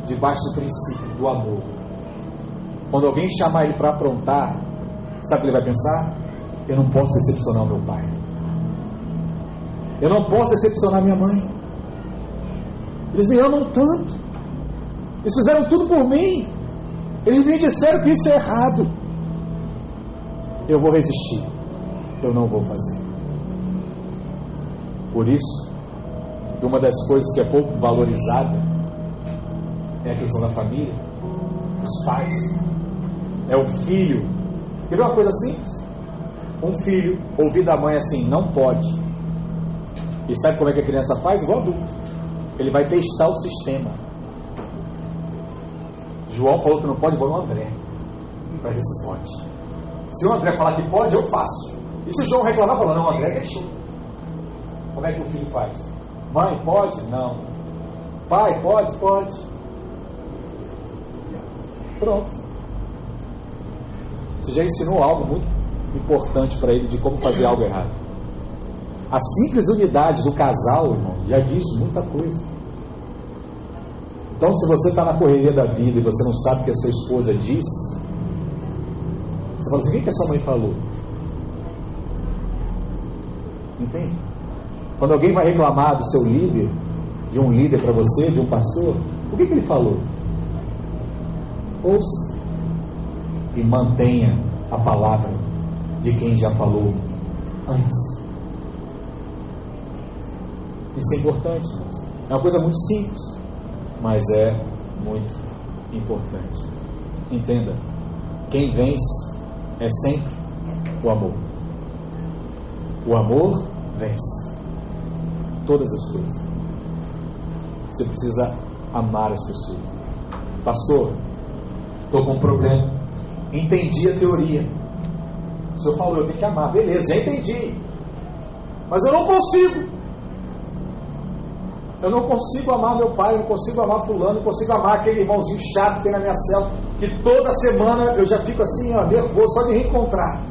debaixo do princípio do amor, quando alguém chamar ele para aprontar, sabe o que ele vai pensar? Eu não posso decepcionar o meu pai. Eu não posso decepcionar minha mãe. Eles me amam tanto. Eles fizeram tudo por mim. Eles me disseram que isso é errado. Eu vou resistir. Eu não vou fazer. Por isso, uma das coisas que é pouco valorizada é a questão da família, os pais, é o filho. Ver uma coisa simples? Um filho ouvir da mãe assim, não pode. E sabe como é que a criança faz? Igual adulto. Ele vai testar o sistema. João falou que não pode, vou no André. Para ver se pode. Se o André falar que pode, eu faço. E se o João reclamar, falar, não, o André deixou. Como é que o filho faz? Mãe, pode? Não. Pai, pode? Pode. Pronto. Você já ensinou algo muito importante para ele de como fazer algo errado. A simples unidade do casal, irmão, já diz muita coisa. Então, se você está na correria da vida e você não sabe o que a sua esposa disse, você fala assim: o que, a sua mãe falou? Entende? Quando alguém vai reclamar do seu líder, de um líder para você, de um pastor, o que, que ele falou? Ouça e mantenha a palavra de quem já falou antes. Isso é importante, irmãos. É uma coisa muito simples, mas é muito importante. Entenda: quem vence é sempre o amor. O amor vence todas as coisas. Você precisa amar as pessoas. Pastor, estou com um problema. Entendi a teoria. O senhor falou, eu tenho que amar. Beleza, já entendi. Mas eu não consigo. Eu não consigo amar meu pai, não consigo amar fulano, não consigo amar aquele irmãozinho chato que tem na minha cela, que toda semana eu já fico assim, ó, nervoso só de reencontrar.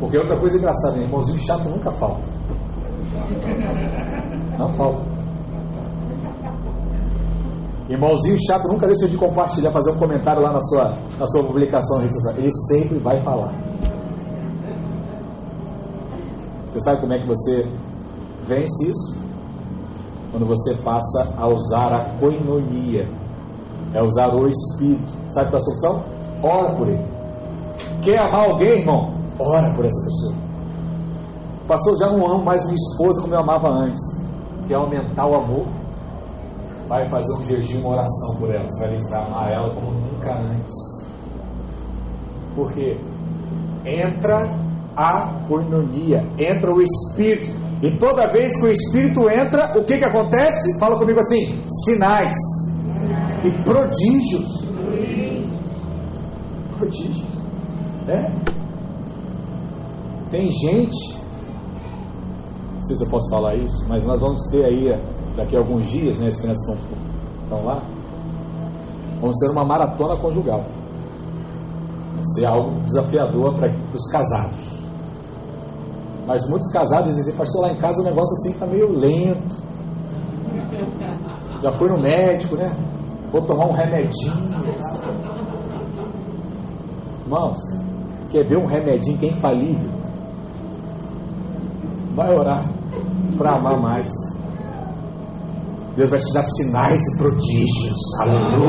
Porque outra coisa engraçada, né? irmãozinho chato nunca falta. Falta. Irmãozinho chato nunca deixa de compartilhar, fazer um comentário lá na sua, na sua publicação. Ele sempre vai falar. Você sabe como é que você vence isso? Quando você passa a usar a coinonia, é usar o Espírito. Sabe qual é a solução? Ora por ele. Quer amar alguém, irmão? Ora por essa pessoa. Pastor, já não amo mais minha esposa como eu amava antes. Quer aumentar o amor? Vai fazer um jejum, uma oração por ela. Você vai listar amar ela como nunca antes. Por quê? Entra a coinonia, entra o Espírito. E toda vez que o Espírito entra, o que, que acontece? Fala comigo assim: sinais e prodígios. Prodígios. É? Tem gente, sei se eu posso falar isso, mas nós vamos ter aí daqui a alguns dias, né? As crianças estão, estão lá. Vamos ser uma maratona conjugal. Vai ser algo desafiador para os casados. Mas muitos casados dizem, pastor, lá em casa o negócio assim está meio lento. Já fui no médico, né? Vou tomar um remedinho. Irmãos, quer ver um remedinho que é infalível? Vai orar para amar mais. Deus vai te dar sinais e prodígios. Aleluia!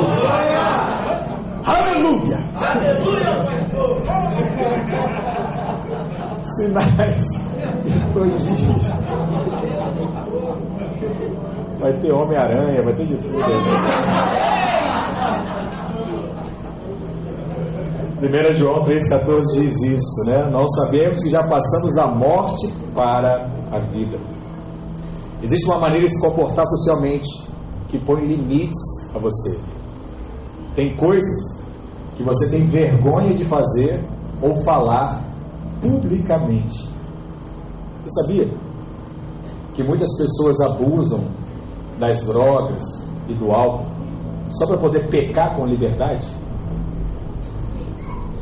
Aleluia! Aleluia, pastor! Sinais e prodígios. Vai ter Homem-Aranha, vai ter de tudo aí. 1 João 3,14 diz isso, né? Nós sabemos que já passamos da morte para a vida. Existe uma maneira de se comportar socialmente que põe limites a você. Tem coisas que você tem vergonha de fazer ou falar publicamente. Você sabia que muitas pessoas abusam das drogas e do álcool só para poder pecar com liberdade?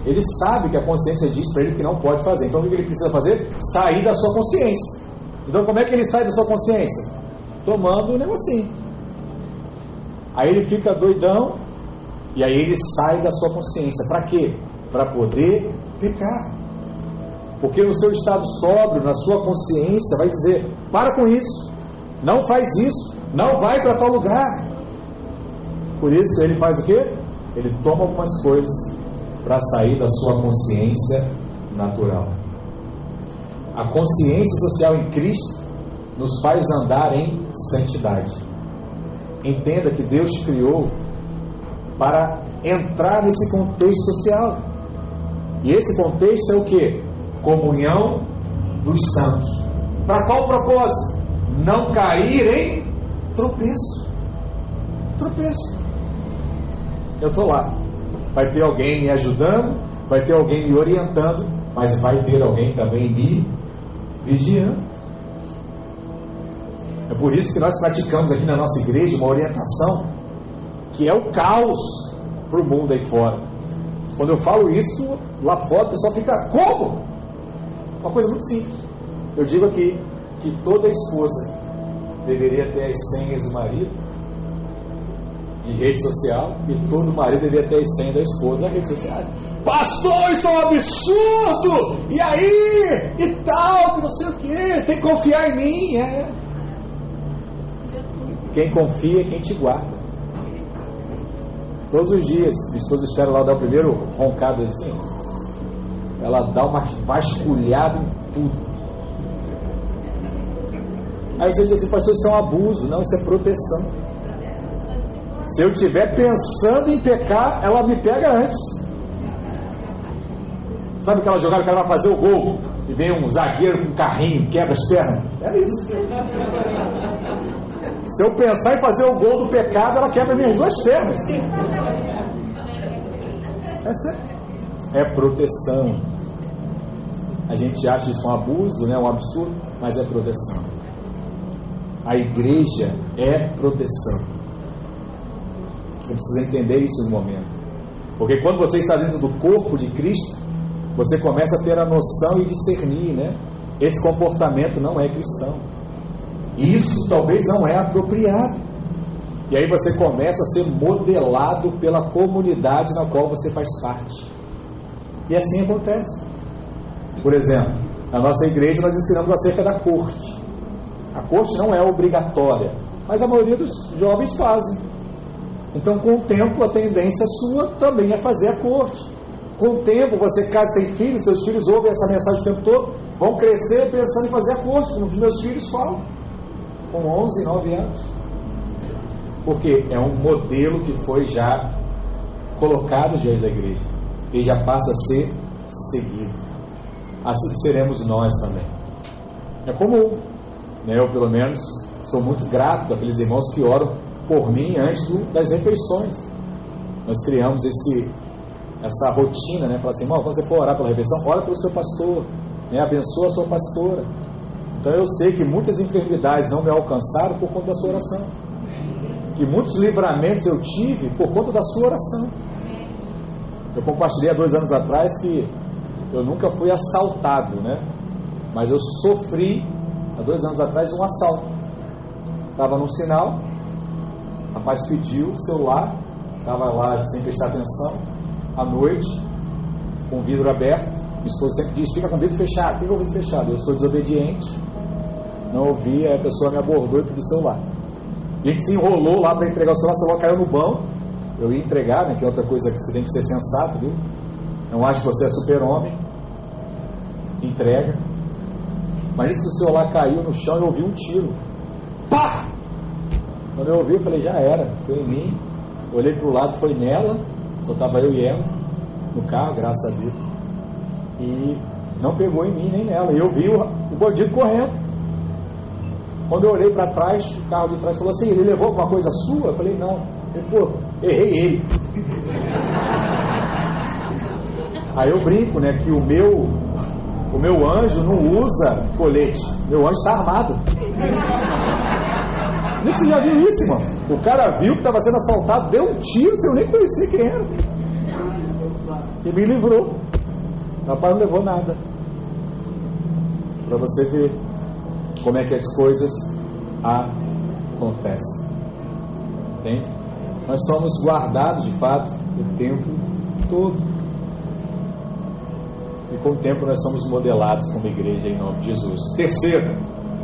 Ele sabe que a consciência diz para ele que não pode fazer. Então o que ele precisa fazer? Sair da sua consciência. Então como é que ele sai da sua consciência? Tomando um negocinho. Aí ele fica doidão e aí ele sai da sua consciência. Para quê? Para poder pecar. Porque no seu estado sóbrio, na sua consciência, vai dizer: para com isso, não faz isso, não vai para tal lugar. Por isso ele faz o quê? Ele toma algumas coisas para sair da sua consciência natural. A consciência social em Cristo nos faz andar em santidade. Entenda que Deus criou para entrar nesse contexto social. E esse contexto é o que? Comunhão dos santos. Para qual propósito? Não cair em tropeço. Tropeço. Eu estou lá vai ter alguém me ajudando, vai ter alguém me orientando, mas vai ter alguém também me vigiando. É por isso que nós praticamos aqui na nossa igreja uma orientação que é o caos para o mundo aí fora. Quando eu falo isso, lá fora o pessoal fica, como? Uma coisa muito simples. Eu digo aqui que toda esposa deveria ter as senhas do marido de rede social e todo marido deveria ter as senhas da esposa na rede social. Pastor, isso é um absurdo! E aí? E tal, que não sei o que, tem que confiar em mim. É. Quem confia é quem te guarda. Todos os dias, minha esposa espera lá dar o primeiro roncado assim. Ela dá uma vasculhada em tudo. Aí você diz assim, pastor, isso é um abuso. Não, isso é proteção. Se eu estiver pensando em pecar, ela me pega antes. Sabe aquela jogada que ela vai fazer o gol e vem um zagueiro com um carrinho, quebra as pernas? É isso. Se eu pensar em fazer o gol do pecado, ela quebra minhas duas pernas. Essa é proteção. A gente acha isso um abuso, né? um absurdo, mas é proteção. A igreja é proteção. Você precisa entender isso no momento. Porque quando você está dentro do corpo de Cristo, você começa a ter a noção e discernir, né? Esse comportamento não é cristão. Isso talvez não é apropriado. E aí você começa a ser modelado pela comunidade na qual você faz parte. E assim acontece. Por exemplo, na nossa igreja nós ensinamos acerca da corte. A corte não é obrigatória, mas a maioria dos jovens fazem. Então, com o tempo, a tendência sua também é fazer a corte. Com o tempo, você casa, tem filhos, seus filhos ouvem essa mensagem o tempo todo, vão crescer pensando em fazer a corte, como os meus filhos falam, com 11, 9 anos. Porque é um modelo que foi já colocado diante da igreja e já passa a ser seguido. Assim seremos nós também. É comum, né? eu pelo menos sou muito grato àqueles irmãos que oram por mim antes do, das refeições. Nós criamos esse, essa rotina, né? Falar assim, irmão, quando você for orar pela refeição, ora pelo seu pastor, né? abençoa a sua pastora. Então eu sei que muitas enfermidades não me alcançaram por conta da sua oração. Que muitos livramentos eu tive por conta da sua oração. Eu compartilhei há dois anos atrás que eu nunca fui assaltado, né? Mas eu sofri há dois anos atrás um assalto. Estava num sinal, o rapaz pediu o celular, estava lá sem prestar atenção, à noite, com o vidro aberto. Minha esposa sempre diz: fica com o vidro fechado, fica com o vidro fechado. Eu sou desobediente, não ouvi, aí a pessoa me abordou e pediu o celular. A gente se enrolou lá para entregar o celular, o celular caiu no banco. Eu ia entregar, né, que é outra coisa que você tem que ser sensato, viu? Não acho que você é super-homem. Entrega. Mas isso que o celular caiu no chão eu ouvi um tiro. Pá! Quando eu ouvi, eu falei, já era, foi em mim. Olhei para o lado, foi nela, só estava eu e ela, no carro, graças a Deus. E não pegou em mim nem nela. E eu vi o, o bandido correndo. Quando eu olhei para trás, o carro de trás falou assim: ele levou alguma coisa sua? Eu falei: não. Ele, pô, errei ele. Aí eu brinco, né, que o meu o meu anjo não usa colete. Meu anjo está armado. Nem você já viu isso, irmão? O cara viu que estava sendo assaltado, deu um tiro, sem eu nem conhecer quem era. E me livrou. O rapaz não levou nada. Para você ver como é que as coisas acontecem. Entende? Nós somos guardados de fato o tempo todo. E com o tempo nós somos modelados como igreja em nome de Jesus. Terceiro,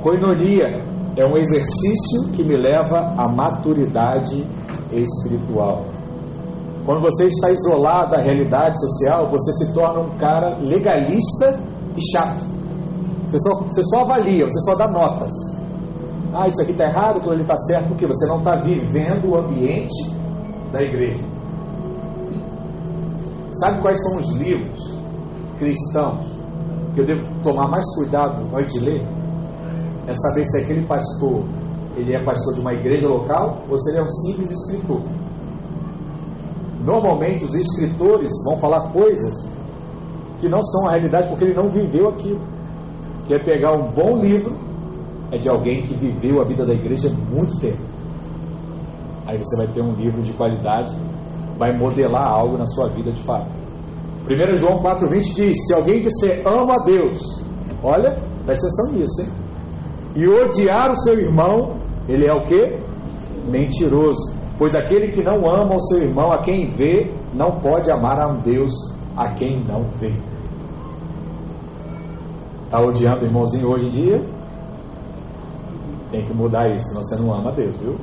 coinonia é um exercício que me leva à maturidade espiritual. Quando você está isolado da realidade social, você se torna um cara legalista e chato. Você só, você só avalia, você só dá notas. Ah, isso aqui está errado, aquilo ali está certo, porque você não está vivendo o ambiente da igreja. Sabe quais são os livros cristãos que eu devo tomar mais cuidado antes de ler? É saber se aquele pastor ele é pastor de uma igreja local ou se ele é um simples escritor. Normalmente os escritores vão falar coisas que não são a realidade porque ele não viveu aquilo. Quer pegar um bom livro é de alguém que viveu a vida da igreja muito tempo. Aí você vai ter um livro de qualidade, vai modelar algo na sua vida de fato. 1 João 4,20 diz: Se alguém disser ama a Deus, olha, presta atenção nisso, hein? E odiar o seu irmão, ele é o que? Mentiroso. Pois aquele que não ama o seu irmão, a quem vê, não pode amar a um Deus a quem não vê. Está odiando o irmãozinho hoje em dia? Tem que mudar isso, senão você não ama Deus, viu?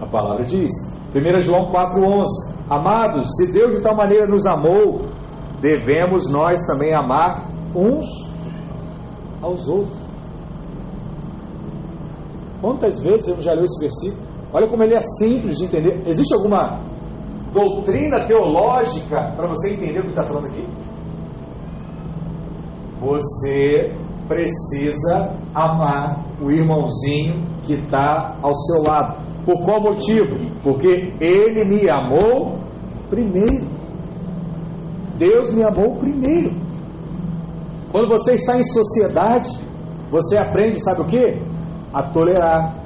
A palavra diz. 1 João 4,11 Amados, se Deus de tal maneira nos amou, devemos nós também amar uns aos outros. Quantas vezes eu já li esse versículo? Olha como ele é simples de entender. Existe alguma doutrina teológica para você entender o que está falando aqui? Você precisa amar o irmãozinho que está ao seu lado. Por qual motivo? Porque ele me amou primeiro. Deus me amou primeiro. Quando você está em sociedade, você aprende, sabe o que? A tolerar.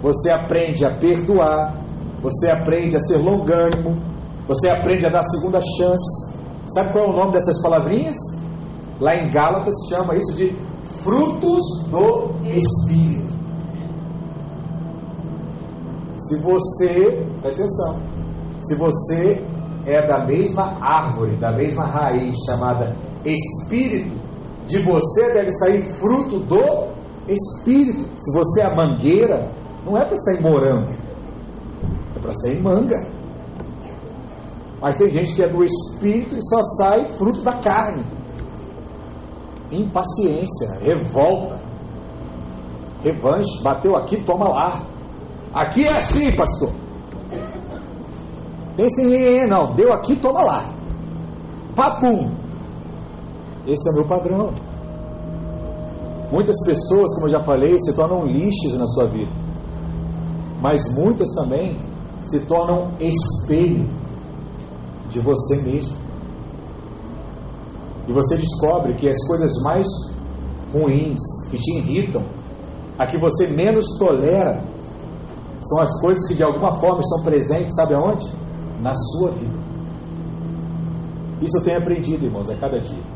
Você aprende a perdoar. Você aprende a ser longânimo. Você aprende a dar segunda chance. Sabe qual é o nome dessas palavrinhas? Lá em Gálatas chama isso de frutos do Espírito. Se você, presta atenção, se você é da mesma árvore, da mesma raiz chamada Espírito, de você deve sair fruto do Espírito. Se você é mangueira, não é para sair morango, é para sair manga. Mas tem gente que é do Espírito e só sai fruto da carne. Impaciência, revolta, revanche, bateu aqui, toma lá. Aqui é assim, pastor. Esse não, deu aqui, toma lá. Papum. Esse é meu padrão. Muitas pessoas, como eu já falei, se tornam lixos na sua vida. Mas muitas também se tornam espelho de você mesmo. E você descobre que as coisas mais ruins, que te irritam, a que você menos tolera, são as coisas que de alguma forma estão presentes, sabe aonde? Na sua vida. Isso eu tenho aprendido, irmãos, a cada dia.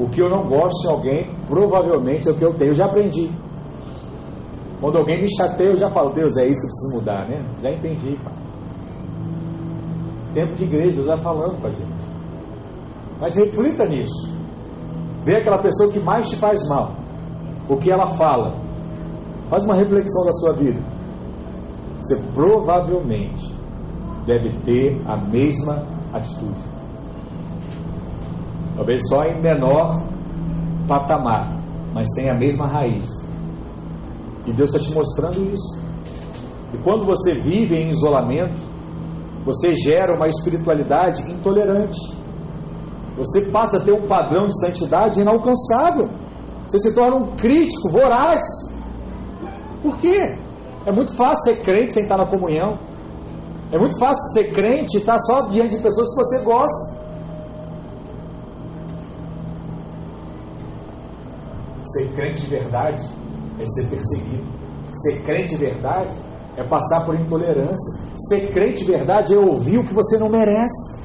O que eu não gosto em alguém, provavelmente é o que eu tenho. Eu já aprendi. Quando alguém me chateia, eu já falo, Deus, é isso que precisa mudar, né? Já entendi, pai. Tempo de igreja, já falando com a gente. Mas reflita nisso. Vê aquela pessoa que mais te faz mal. O que ela fala. Faz uma reflexão da sua vida. Você provavelmente deve ter a mesma atitude. Talvez só em menor patamar, mas tem a mesma raiz. E Deus está te mostrando isso. E quando você vive em isolamento, você gera uma espiritualidade intolerante. Você passa a ter um padrão de santidade inalcançável. Você se torna um crítico voraz. Por quê? É muito fácil ser crente sem estar na comunhão. É muito fácil ser crente e estar só diante de pessoas que você gosta. Ser crente de verdade é ser perseguido. Ser crente de verdade é passar por intolerância. Ser crente de verdade é ouvir o que você não merece.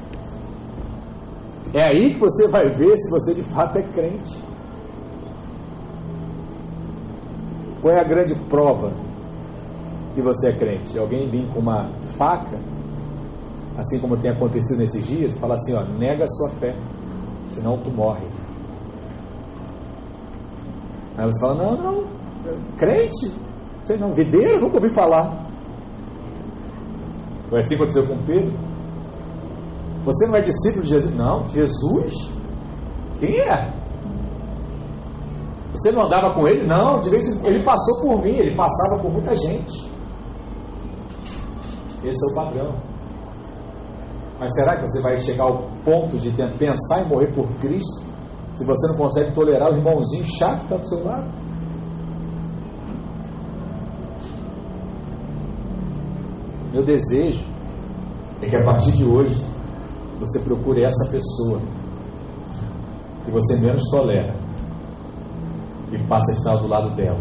É aí que você vai ver se você de fato é crente. Qual é a grande prova que você é crente? Alguém vir com uma faca, assim como tem acontecido nesses dias, e falar assim: ó, nega a sua fé, senão tu morre. Aí você fala, não, não, crente, sei não, videiro, nunca ouvi falar. Foi assim que aconteceu com Pedro. Você não é discípulo de Jesus? Não, Jesus? Quem é? Você não andava com ele? Não, de vez ele passou por mim, ele passava por muita gente. Esse é o padrão. Mas será que você vai chegar ao ponto de pensar em morrer por Cristo? Se você não consegue tolerar o irmãozinho chato que está do seu lado. Meu desejo é que a partir de hoje você procure essa pessoa que você menos tolera e passe a estar do lado dela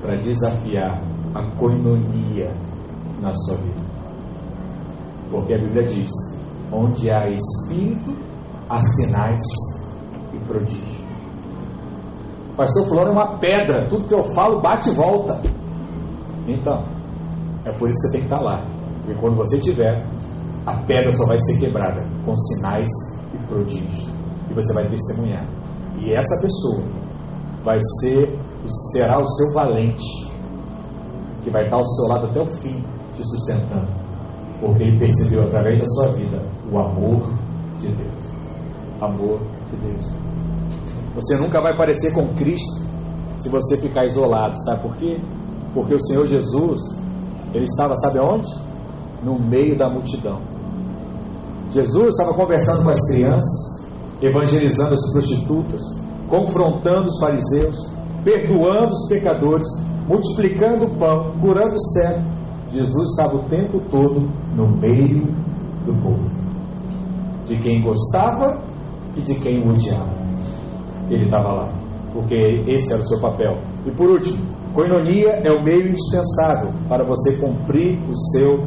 para desafiar a coinonia na sua vida. Porque a Bíblia diz: onde há espírito, há sinais e prodígio. Pastor fulano é uma pedra, tudo que eu falo bate e volta. Então, é por isso que você tem que estar lá. Porque quando você tiver, a pedra só vai ser quebrada com sinais e prodígios. E você vai testemunhar. E essa pessoa vai ser, será o seu valente, que vai estar ao seu lado até o fim, te sustentando. Porque ele percebeu através da sua vida o amor de Deus amor de Deus. Você nunca vai parecer com Cristo se você ficar isolado, sabe por quê? Porque o Senhor Jesus, ele estava, sabe aonde? No meio da multidão. Jesus estava conversando com as crianças, evangelizando as prostitutas, confrontando os fariseus, perdoando os pecadores, multiplicando o pão, curando o cego. Jesus estava o tempo todo no meio do povo. De quem gostava e de quem o odiava. Ele estava lá, porque esse era o seu papel. E por último, coinonia é o meio indispensável para você cumprir o seu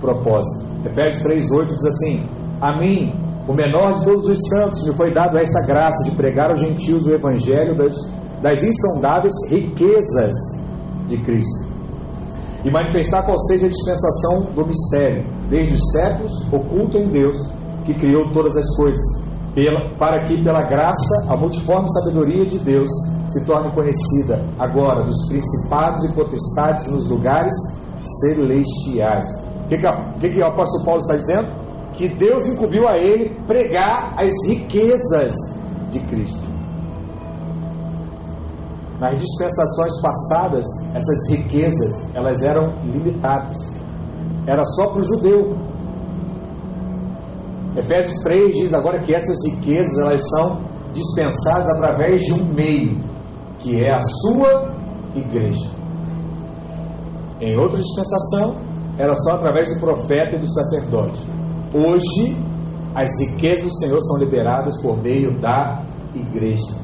propósito. Efésios 3,8 diz assim: A mim, o menor de todos os santos, me foi dado essa graça de pregar aos gentios o evangelho das, das insondáveis riquezas de Cristo e manifestar qual seja a dispensação do mistério, desde os séculos, oculto em Deus, que criou todas as coisas, pela, para que, pela graça, a multiforme sabedoria de Deus se torne conhecida agora dos principados e potestades nos lugares celestiais. O que, que, que o apóstolo Paulo está dizendo? Que Deus incumbiu a ele pregar as riquezas de Cristo. Nas dispensações passadas, essas riquezas elas eram limitadas. Era só para o judeu. Efésios 3 diz agora que essas riquezas elas são dispensadas através de um meio, que é a sua igreja. Em outra dispensação, era só através do profeta e do sacerdote. Hoje, as riquezas do Senhor são liberadas por meio da igreja.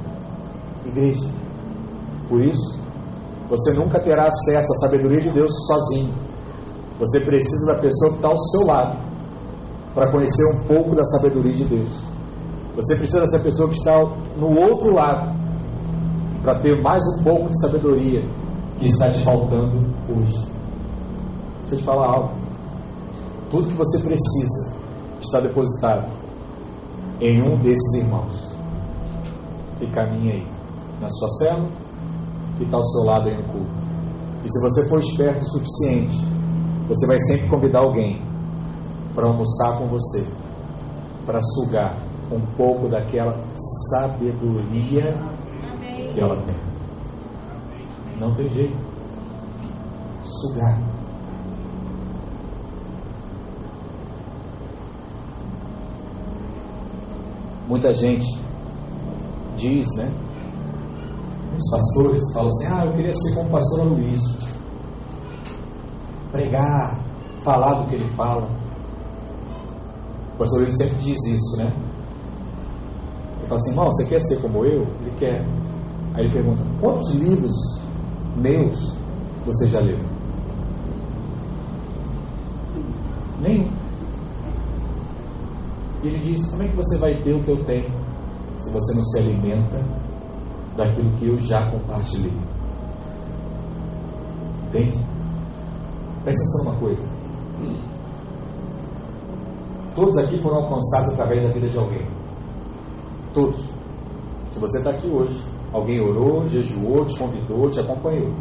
Igreja. Por isso, você nunca terá acesso à sabedoria de Deus sozinho. Você precisa da pessoa que está ao seu lado para conhecer um pouco da sabedoria de Deus. Você precisa dessa pessoa que está no outro lado para ter mais um pouco de sabedoria que está te faltando hoje. Deixa eu te falar algo. Tudo que você precisa está depositado em um desses irmãos que caminha aí na sua célula que está ao seu lado aí no culto. E se você for esperto o suficiente, você vai sempre convidar alguém para almoçar com você, para sugar um pouco daquela sabedoria que ela tem. Não tem jeito. Sugar. Muita gente diz, né? Os pastores falam assim: Ah, eu queria ser como o pastor Aloysio. Pregar, falar do que ele fala. O pastor Aloysio sempre diz isso, né? Ele fala assim: Irmão, você quer ser como eu? Ele quer. Aí ele pergunta: Quantos livros meus você já leu? Nenhum. E ele diz: Como é que você vai ter o que eu tenho se você não se alimenta daquilo que eu já compartilhei. Entende? Presta atenção numa coisa. Todos aqui foram alcançados através da vida de alguém. Todos. Se você está aqui hoje, alguém orou, jejuou, te convidou, te acompanhou.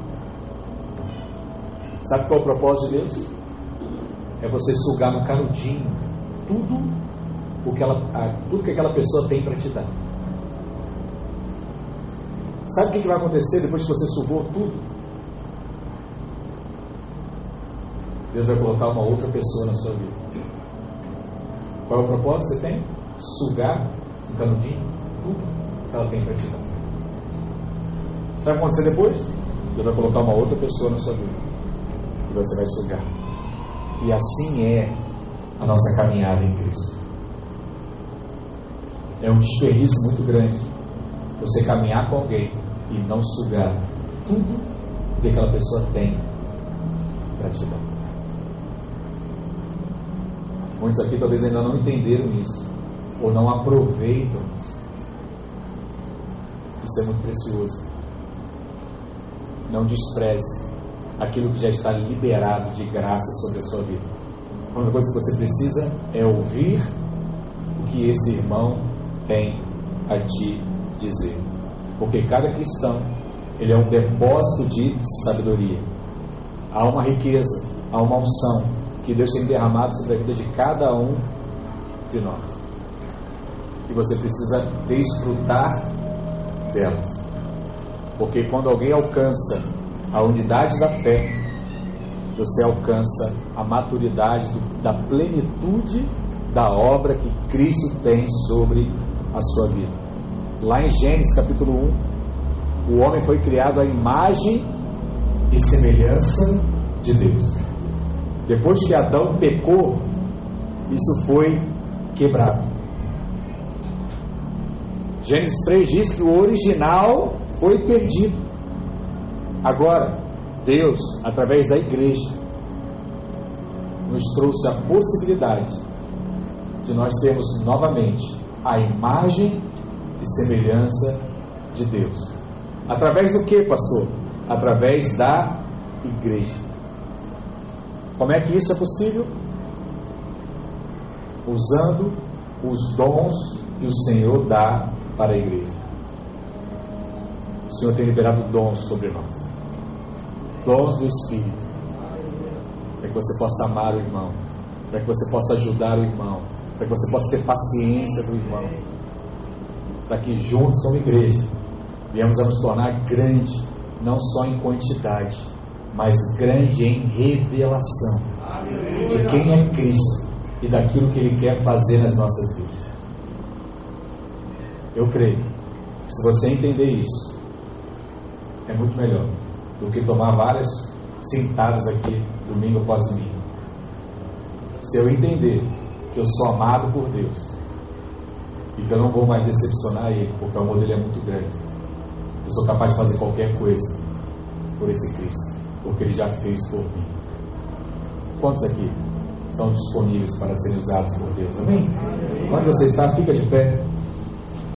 Sabe qual é o propósito de Deus? É você sugar no canudinho tudo o que ela, tudo que aquela pessoa tem para te dar. Sabe o que vai acontecer depois que você sugou tudo? Deus vai colocar uma outra pessoa na sua vida. Qual é o propósito que você tem? Sugar um canudinho tudo que ela tem para te dar. O que vai acontecer depois? Deus vai colocar uma outra pessoa na sua vida. E você vai sugar. E assim é a nossa caminhada em Cristo. É um desperdício muito grande você caminhar com alguém e não sugar tudo que aquela pessoa tem para te dar. Muitos aqui talvez ainda não entenderam isso, ou não aproveitam isso. Isso é muito precioso. Não despreze aquilo que já está liberado de graça sobre a sua vida. A única coisa que você precisa é ouvir o que esse irmão tem a te dizer. Porque cada cristão, ele é um depósito de sabedoria. Há uma riqueza, há uma unção que Deus tem derramado sobre a vida de cada um de nós. E você precisa desfrutar delas. Porque quando alguém alcança a unidade da fé, você alcança a maturidade do, da plenitude da obra que Cristo tem sobre a sua vida. Lá em Gênesis capítulo 1, o homem foi criado à imagem e semelhança de Deus. Depois que Adão pecou, isso foi quebrado. Gênesis 3 diz que o original foi perdido. Agora, Deus, através da igreja, nos trouxe a possibilidade de nós termos novamente a imagem e semelhança de Deus. Através do que, pastor? Através da igreja. Como é que isso é possível? Usando os dons que o Senhor dá para a igreja. O Senhor tem liberado dons sobre nós. Dons do Espírito. Para que você possa amar o irmão, para que você possa ajudar o irmão, para que você possa ter paciência do irmão, para que juntos como igreja viemos a nos tornar grande, não só em quantidade, mas grande em revelação de quem é Cristo e daquilo que Ele quer fazer nas nossas vidas. Eu creio que se você entender isso, é muito melhor do que tomar várias sentadas aqui domingo após domingo. Se eu entender que eu sou amado por Deus e que eu não vou mais decepcionar Ele, porque o amor dele é muito grande, eu sou capaz de fazer qualquer coisa por esse Cristo, porque Ele já fez por mim. Quantos aqui estão disponíveis para serem usados por Deus? Amém? Quando você está, fica de pé.